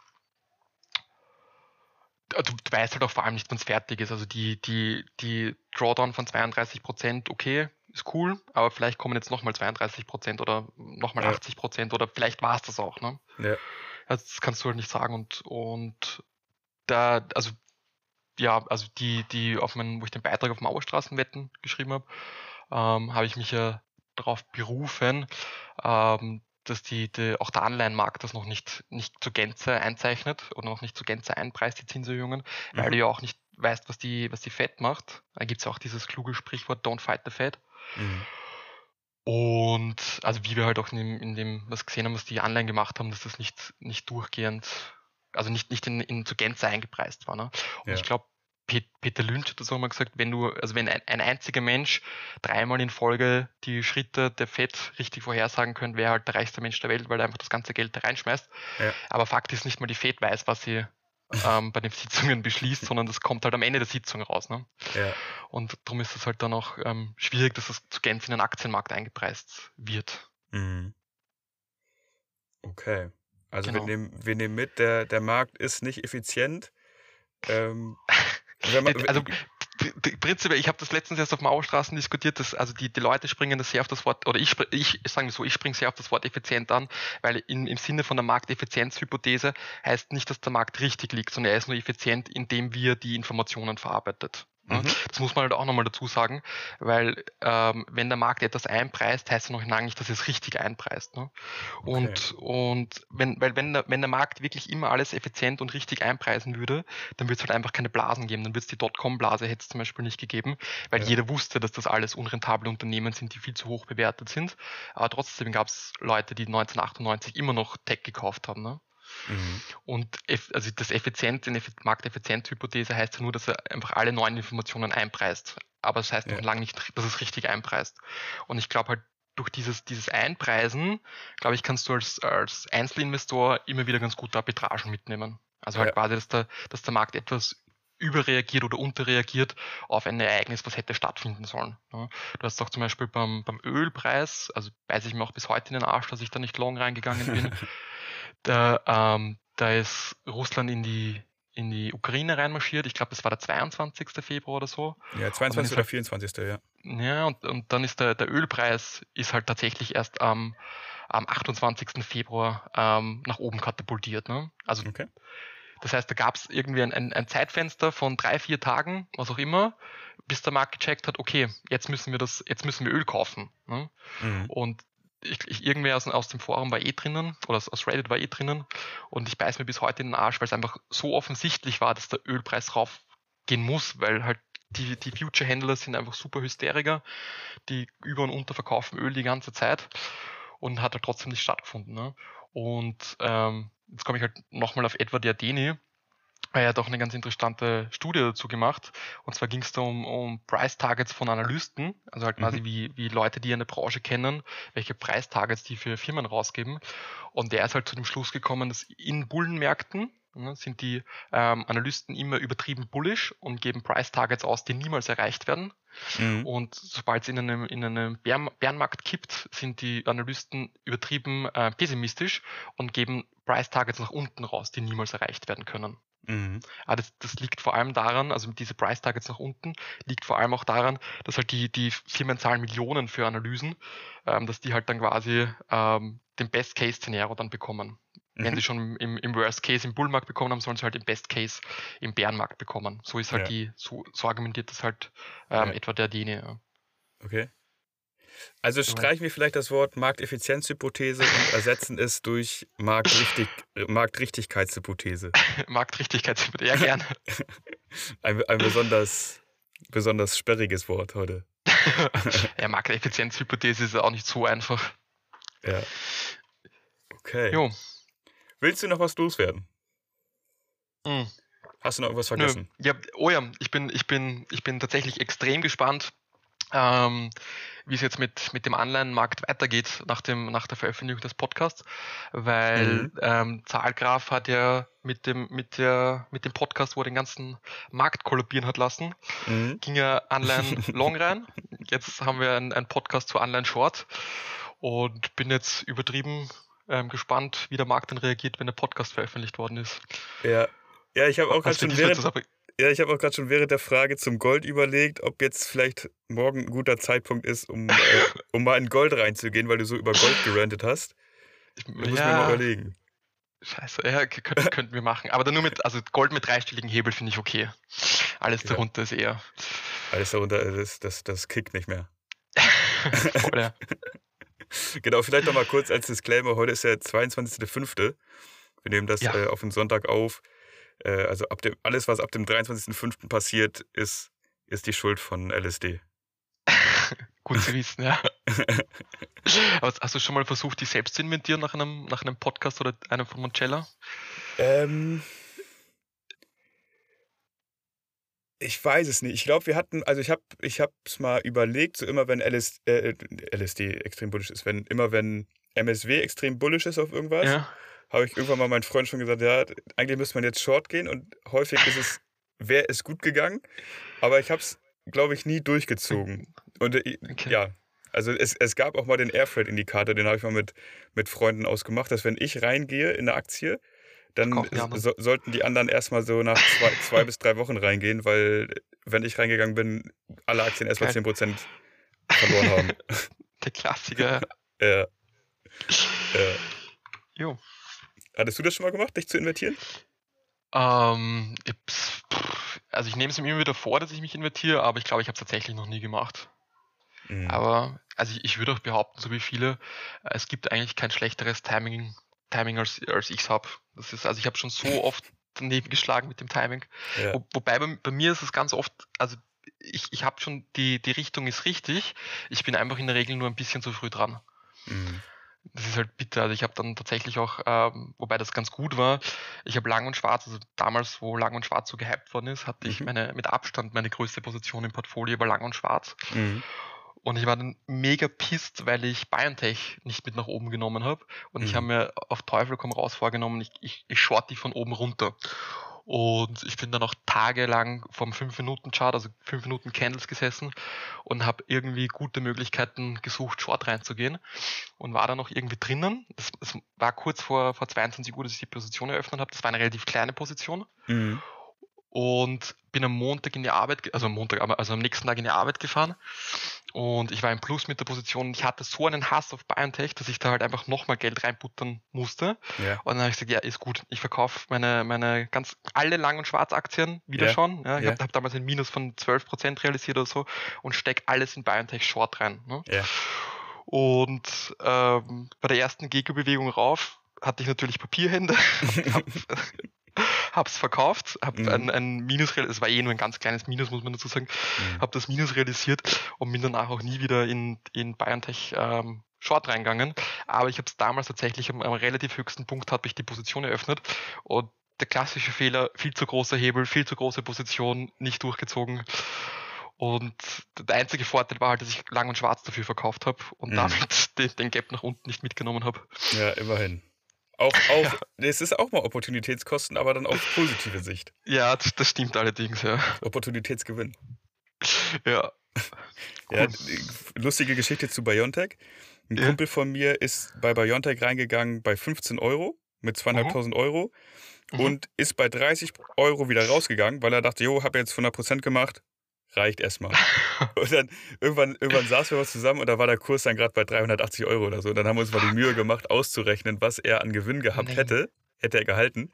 du, du, weißt halt auch vor allem nicht, wann es fertig ist. Also die, die, die Drawdown von 32 Prozent, okay, ist cool, aber vielleicht kommen jetzt nochmal 32 Prozent oder nochmal ja. 80 Prozent oder vielleicht war es das auch. Ne? Ja. Also das kannst du halt nicht sagen und, und da, also ja, also die, die auf meinen, wo ich den Beitrag auf Mauerstraßenwetten geschrieben habe, ähm, habe ich mich ja darauf berufen, ähm, dass die, die, auch der Anleihenmarkt das noch nicht, nicht zur Gänze einzeichnet oder noch nicht zur Gänze einpreist, die Zinserhöhungen, mhm. weil du ja auch nicht weißt, was die, was die Fed macht. Da gibt es auch dieses kluge Sprichwort Don't fight the Fed. Mhm. Und also wie wir halt auch in dem, in dem, was gesehen haben, was die Anleihen gemacht haben, dass das nicht, nicht durchgehend, also nicht, nicht in, in zur Gänze eingepreist war. Ne? Und ja. ich glaube, Peter Lynch hat das auch mal gesagt, wenn du, also wenn ein, ein, einziger Mensch dreimal in Folge die Schritte der FED richtig vorhersagen könnte, wäre halt der reichste Mensch der Welt, weil er einfach das ganze Geld da reinschmeißt. Ja. Aber Fakt ist nicht mal die FED weiß, was sie ähm, bei den Sitzungen beschließt, sondern das kommt halt am Ende der Sitzung raus. Ne? Ja. Und darum ist es halt dann auch ähm, schwierig, dass das zu Gänze in den Aktienmarkt eingepreist wird. Mhm. Okay. Also genau. wir, nehmen, wir nehmen mit, der, der Markt ist nicht effizient. Ähm, man, also prinzipiell, ich habe das letztens erst auf Mauerstraßen diskutiert, dass also die, die Leute springen das sehr auf das Wort, oder ich, ich sagen wir so, ich springe sehr auf das Wort effizient an, weil in, im Sinne von der Markteffizienzhypothese heißt nicht, dass der Markt richtig liegt, sondern er ist nur effizient, indem wir die Informationen verarbeitet. Mhm. Das muss man halt auch nochmal dazu sagen, weil ähm, wenn der Markt etwas einpreist, heißt es noch lange nicht, dass es richtig einpreist. Ne? Und, okay. und wenn, weil wenn der, wenn der Markt wirklich immer alles effizient und richtig einpreisen würde, dann würde es halt einfach keine Blasen geben. Dann würde es die Dotcom-Blase hätte es zum Beispiel nicht gegeben, weil ja. jeder wusste, dass das alles unrentable Unternehmen sind, die viel zu hoch bewertet sind. Aber trotzdem gab es Leute, die 1998 immer noch Tech gekauft haben. Ne? Mhm. Und also das Effizient, die Markteffizienzhypothese heißt ja nur, dass er einfach alle neuen Informationen einpreist. Aber das heißt ja. noch lange nicht, dass es richtig einpreist. Und ich glaube halt, durch dieses, dieses Einpreisen, glaube ich, kannst du als, als Einzelinvestor immer wieder ganz gute Arbitragen mitnehmen. Also halt ja. quasi, dass der, dass der Markt etwas überreagiert oder unterreagiert auf ein Ereignis, was hätte stattfinden sollen. Du hast auch zum Beispiel beim, beim Ölpreis, also weiß ich mir auch bis heute in den Arsch, dass ich da nicht long reingegangen bin, da, ähm, da ist Russland in die, in die Ukraine reinmarschiert. Ich glaube, das war der 22. Februar oder so. Ja, 22. oder halt, 24. ja. Ja, und, und dann ist der, der Ölpreis ist halt tatsächlich erst am, am 28. Februar ähm, nach oben katapultiert. Ne? Also okay. das heißt, da gab es irgendwie ein, ein, ein, Zeitfenster von drei, vier Tagen, was auch immer, bis der Markt gecheckt hat, okay, jetzt müssen wir das, jetzt müssen wir Öl kaufen. Ne? Mhm. Und ich, ich, irgendwer aus, aus, dem Forum war eh drinnen oder aus, Reddit war eh drinnen und ich beiß mir bis heute in den Arsch, weil es einfach so offensichtlich war, dass der Ölpreis raufgehen muss, weil halt die, die Future-Händler sind einfach super Hysteriker, die über- und unterverkaufen Öl die ganze Zeit und hat halt trotzdem nicht stattgefunden. Ne? Und ähm, jetzt komme ich halt nochmal auf Edward Yardeni, er hat auch eine ganz interessante Studie dazu gemacht. Und zwar ging es da um, um Price Targets von Analysten, also halt quasi mhm. wie, wie Leute, die eine Branche kennen, welche Price Targets die für Firmen rausgeben. Und der ist halt zu dem Schluss gekommen, dass in Bullenmärkten ne, sind die ähm, Analysten immer übertrieben bullish und geben Price Targets aus, die niemals erreicht werden. Mhm. Und sobald es in einem, in einem Bären, Bärenmarkt kippt, sind die Analysten übertrieben äh, pessimistisch und geben Price Targets nach unten raus, die niemals erreicht werden können. Mhm. Aber das, das, liegt vor allem daran, also diese Price Targets nach unten, liegt vor allem auch daran, dass halt die, die Firmen zahlen Millionen für Analysen, ähm, dass die halt dann quasi ähm, den Best-Case-Szenario dann bekommen. Mhm. Wenn sie schon im, im Worst Case im Bullmarkt bekommen haben, sollen sie halt im Best Case im Bärenmarkt bekommen. So ist halt ja. die, so, so, argumentiert das halt ähm, ja. etwa der Dine. Ja. Okay. Also streichen wir vielleicht das Wort Markteffizienzhypothese und ersetzen es durch Marktrichtig Marktrichtigkeitshypothese. Marktrichtigkeitshypothese, ja gerne. ein, ein besonders, besonders sperriges Wort heute. ja, Markteffizienzhypothese ist auch nicht so einfach. Ja. Okay. Jo. Willst du noch was loswerden? Hm. Hast du noch irgendwas vergessen? Ja, oh ja, ich bin, ich bin, ich bin tatsächlich extrem gespannt, ähm, wie es jetzt mit, mit dem Online-Markt weitergeht nach, dem, nach der Veröffentlichung des Podcasts, weil mhm. ähm, Zahlgraf hat ja mit dem, mit, der, mit dem Podcast, wo er den ganzen Markt kollabieren hat lassen, mhm. ging er Online-Long rein. Jetzt haben wir einen, einen Podcast zu Online-Short und bin jetzt übertrieben ähm, gespannt, wie der Markt dann reagiert, wenn der Podcast veröffentlicht worden ist. Ja, ja ich habe auch gerade schon während, ja, ich habe auch gerade schon während der Frage zum Gold überlegt, ob jetzt vielleicht morgen ein guter Zeitpunkt ist, um, äh, um mal in Gold reinzugehen, weil du so über Gold gerantet hast. Ich, muss ja. mir mal überlegen. Scheiße, ja, könnten, könnten wir machen. Aber dann nur mit, also Gold mit dreistelligen Hebel finde ich okay. Alles ja. darunter ist eher. Alles darunter, das, das, das kickt nicht mehr. Voll, ja. genau, vielleicht noch mal kurz als Disclaimer: heute ist der 22.05. Wir nehmen das ja. äh, auf den Sonntag auf. Äh, also ab dem, alles, was ab dem 23.05. passiert, ist, ist die Schuld von LSD. Gut zu wissen, ja. Aber hast du schon mal versucht, dich selbst zu inventieren nach einem, nach einem Podcast oder einem von Moncella? Ähm, ich weiß es nicht. Ich glaube, wir hatten, also ich habe ich es mal überlegt, so immer wenn LS, äh, LSD extrem bullish ist, wenn immer wenn MSW extrem bullish ist auf irgendwas, ja habe ich irgendwann mal meinen Freund schon gesagt, ja, eigentlich müsste man jetzt Short gehen und häufig ist es, wäre es gut gegangen, aber ich habe es, glaube ich, nie durchgezogen. Und äh, okay. ja, also es, es gab auch mal den Airfreight-Indikator, den habe ich mal mit, mit Freunden ausgemacht, dass wenn ich reingehe in eine Aktie, dann so, sollten die anderen erstmal so nach zwei, zwei bis drei Wochen reingehen, weil wenn ich reingegangen bin, alle Aktien erstmal zehn Prozent verloren haben. Der Klassiker. ja. ja. Jo. Hattest du das schon mal gemacht, dich zu invertieren? Ähm, also ich nehme es mir immer wieder vor, dass ich mich invertiere, aber ich glaube, ich habe es tatsächlich noch nie gemacht. Mhm. Aber also ich, ich, würde auch behaupten, so wie viele, es gibt eigentlich kein schlechteres Timing, Timing als, als ich es habe. Das ist, also ich habe schon so oft daneben geschlagen mit dem Timing. Ja. Wo, wobei bei, bei, mir ist es ganz oft, also ich, ich habe schon, die, die Richtung ist richtig, ich bin einfach in der Regel nur ein bisschen zu früh dran. Mhm das ist halt bitter. Also ich habe dann tatsächlich auch, ähm, wobei das ganz gut war, ich habe Lang und Schwarz, also damals, wo Lang und Schwarz so gehypt worden ist, hatte mhm. ich meine mit Abstand meine größte Position im Portfolio über Lang und Schwarz. Mhm. Und ich war dann mega pisst, weil ich BioNTech nicht mit nach oben genommen habe. Und mhm. ich habe mir auf Teufel komm raus vorgenommen, ich, ich, ich short die von oben runter. Und ich bin dann noch tagelang vom 5-Minuten-Chart, also 5 Minuten Candles gesessen und habe irgendwie gute Möglichkeiten gesucht, Short reinzugehen und war dann noch irgendwie drinnen. Es war kurz vor, vor 22 Uhr, dass ich die Position eröffnet habe. Das war eine relativ kleine Position. Mhm und bin am Montag in die Arbeit, also am Montag, also am nächsten Tag in die Arbeit gefahren und ich war im Plus mit der Position. Ich hatte so einen Hass auf BioNTech, dass ich da halt einfach nochmal Geld reinbuttern musste. Ja. Und dann habe ich gesagt, ja, ist gut. Ich verkaufe meine, meine ganz, alle Lang- und Schwarzaktien wieder ja. schon. Ja, ich ja. habe hab damals ein Minus von 12% realisiert oder so und stecke alles in BioNTech Short rein. Ne? Ja. Und ähm, bei der ersten Gegenbewegung rauf hatte ich natürlich Papierhände, hab's verkauft, hab mhm. ein, ein Minus, es war eh nur ein ganz kleines Minus, muss man dazu sagen, mhm. hab das Minus realisiert und bin danach auch nie wieder in, in BioNTech ähm, Short reingegangen. Aber ich habe es damals tatsächlich am, am relativ höchsten Punkt habe ich die Position eröffnet und der klassische Fehler, viel zu großer Hebel, viel zu große Position, nicht durchgezogen. Und der einzige Vorteil war halt, dass ich lang und schwarz dafür verkauft habe und mhm. damit den, den, Gap nach unten nicht mitgenommen habe. Ja, immerhin. Auch, ja. es ist auch mal Opportunitätskosten, aber dann auf positive Sicht. Ja, das stimmt allerdings, ja. Opportunitätsgewinn. Ja. ja lustige Geschichte zu Biontech. Ein ja. Kumpel von mir ist bei Biontech reingegangen bei 15 Euro mit zweieinhalbtausend mhm. Euro mhm. und ist bei 30 Euro wieder rausgegangen, weil er dachte, jo, habe jetzt 100% gemacht, reicht erstmal. und dann irgendwann, irgendwann saßen wir was zusammen und da war der Kurs dann gerade bei 380 Euro oder so. Und dann haben wir uns mal die Mühe gemacht, auszurechnen, was er an Gewinn gehabt nee. hätte, hätte er gehalten.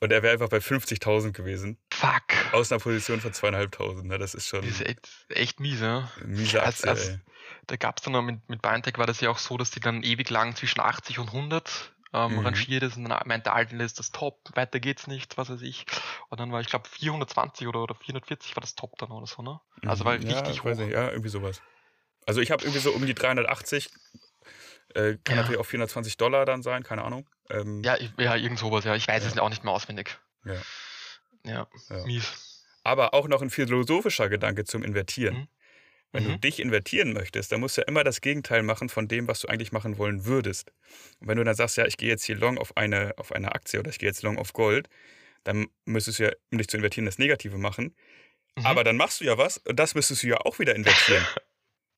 Und er wäre einfach bei 50.000 gewesen. Fuck. Aus einer Position von zweieinhalbtausend. Ne? Das ist schon. Das ist echt, echt mies, ja. Miese Aktie, also, also, Da gab es dann noch mit, mit BioNTech war das ja auch so, dass die dann ewig lang zwischen 80 und 100 ähm, mhm. rangiert ist und dann meinte Alten ist das Top, weiter geht's nicht, was weiß ich. Und dann war ich glaube 420 oder, oder 440 war das Top dann oder so, ne? Also war mhm. ja, richtig hoch. Nicht, ja, irgendwie sowas. Also ich habe irgendwie so um die 380, äh, kann ja. natürlich auch 420 Dollar dann sein, keine Ahnung. Ähm, ja, ja, irgend sowas, ja. Ich weiß ja. es auch nicht mehr auswendig. Ja. Ja, ja. mies. Aber auch noch ein philosophischer Gedanke zum Invertieren. Mhm. Wenn mhm. du dich invertieren möchtest, dann musst du ja immer das Gegenteil machen von dem, was du eigentlich machen wollen würdest. Und wenn du dann sagst, ja, ich gehe jetzt hier long auf eine, auf eine Aktie oder ich gehe jetzt long auf Gold, dann müsstest du ja, um dich zu invertieren, das Negative machen. Mhm. Aber dann machst du ja was und das müsstest du ja auch wieder invertieren.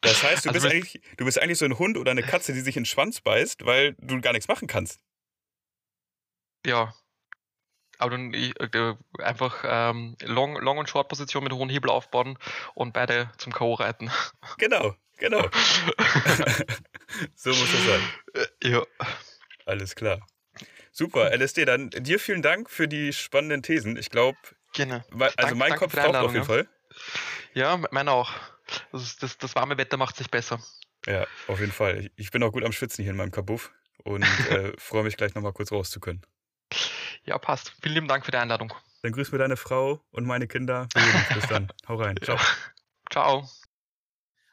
Das heißt, du, also bist eigentlich, du bist eigentlich so ein Hund oder eine Katze, die sich in den Schwanz beißt, weil du gar nichts machen kannst. Ja, aber dann äh, einfach ähm, Long, Long- und Short-Position mit hohen Hebel aufbauen und beide zum K.O. reiten. Genau, genau. so muss es sein. Äh, ja. Alles klar. Super, LSD, dann dir vielen Dank für die spannenden Thesen. Ich glaube, Gerne. Also Dank, mein Kopf braucht auf jeden Fall. Ja, meiner auch. Das, das, das warme Wetter macht sich besser. Ja, auf jeden Fall. Ich bin auch gut am Schwitzen hier in meinem Kabuff und äh, freue mich gleich nochmal kurz raus zu können. Ja, passt. Vielen lieben Dank für die Einladung. Dann grüß mir deine Frau und meine Kinder. Bis dann. Hau rein. Ciao. Ciao.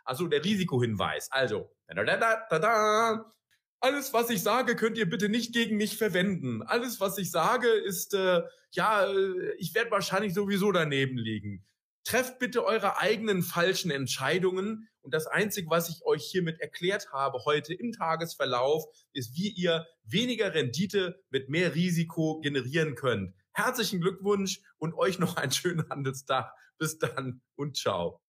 Also der Risikohinweis. Also, da, da, da, da, alles, was ich sage, könnt ihr bitte nicht gegen mich verwenden. Alles, was ich sage, ist, äh, ja, äh, ich werde wahrscheinlich sowieso daneben liegen. Trefft bitte eure eigenen falschen Entscheidungen. Und das Einzige, was ich euch hiermit erklärt habe heute im Tagesverlauf, ist, wie ihr weniger Rendite mit mehr Risiko generieren könnt. Herzlichen Glückwunsch und euch noch einen schönen Handelstag. Bis dann und ciao.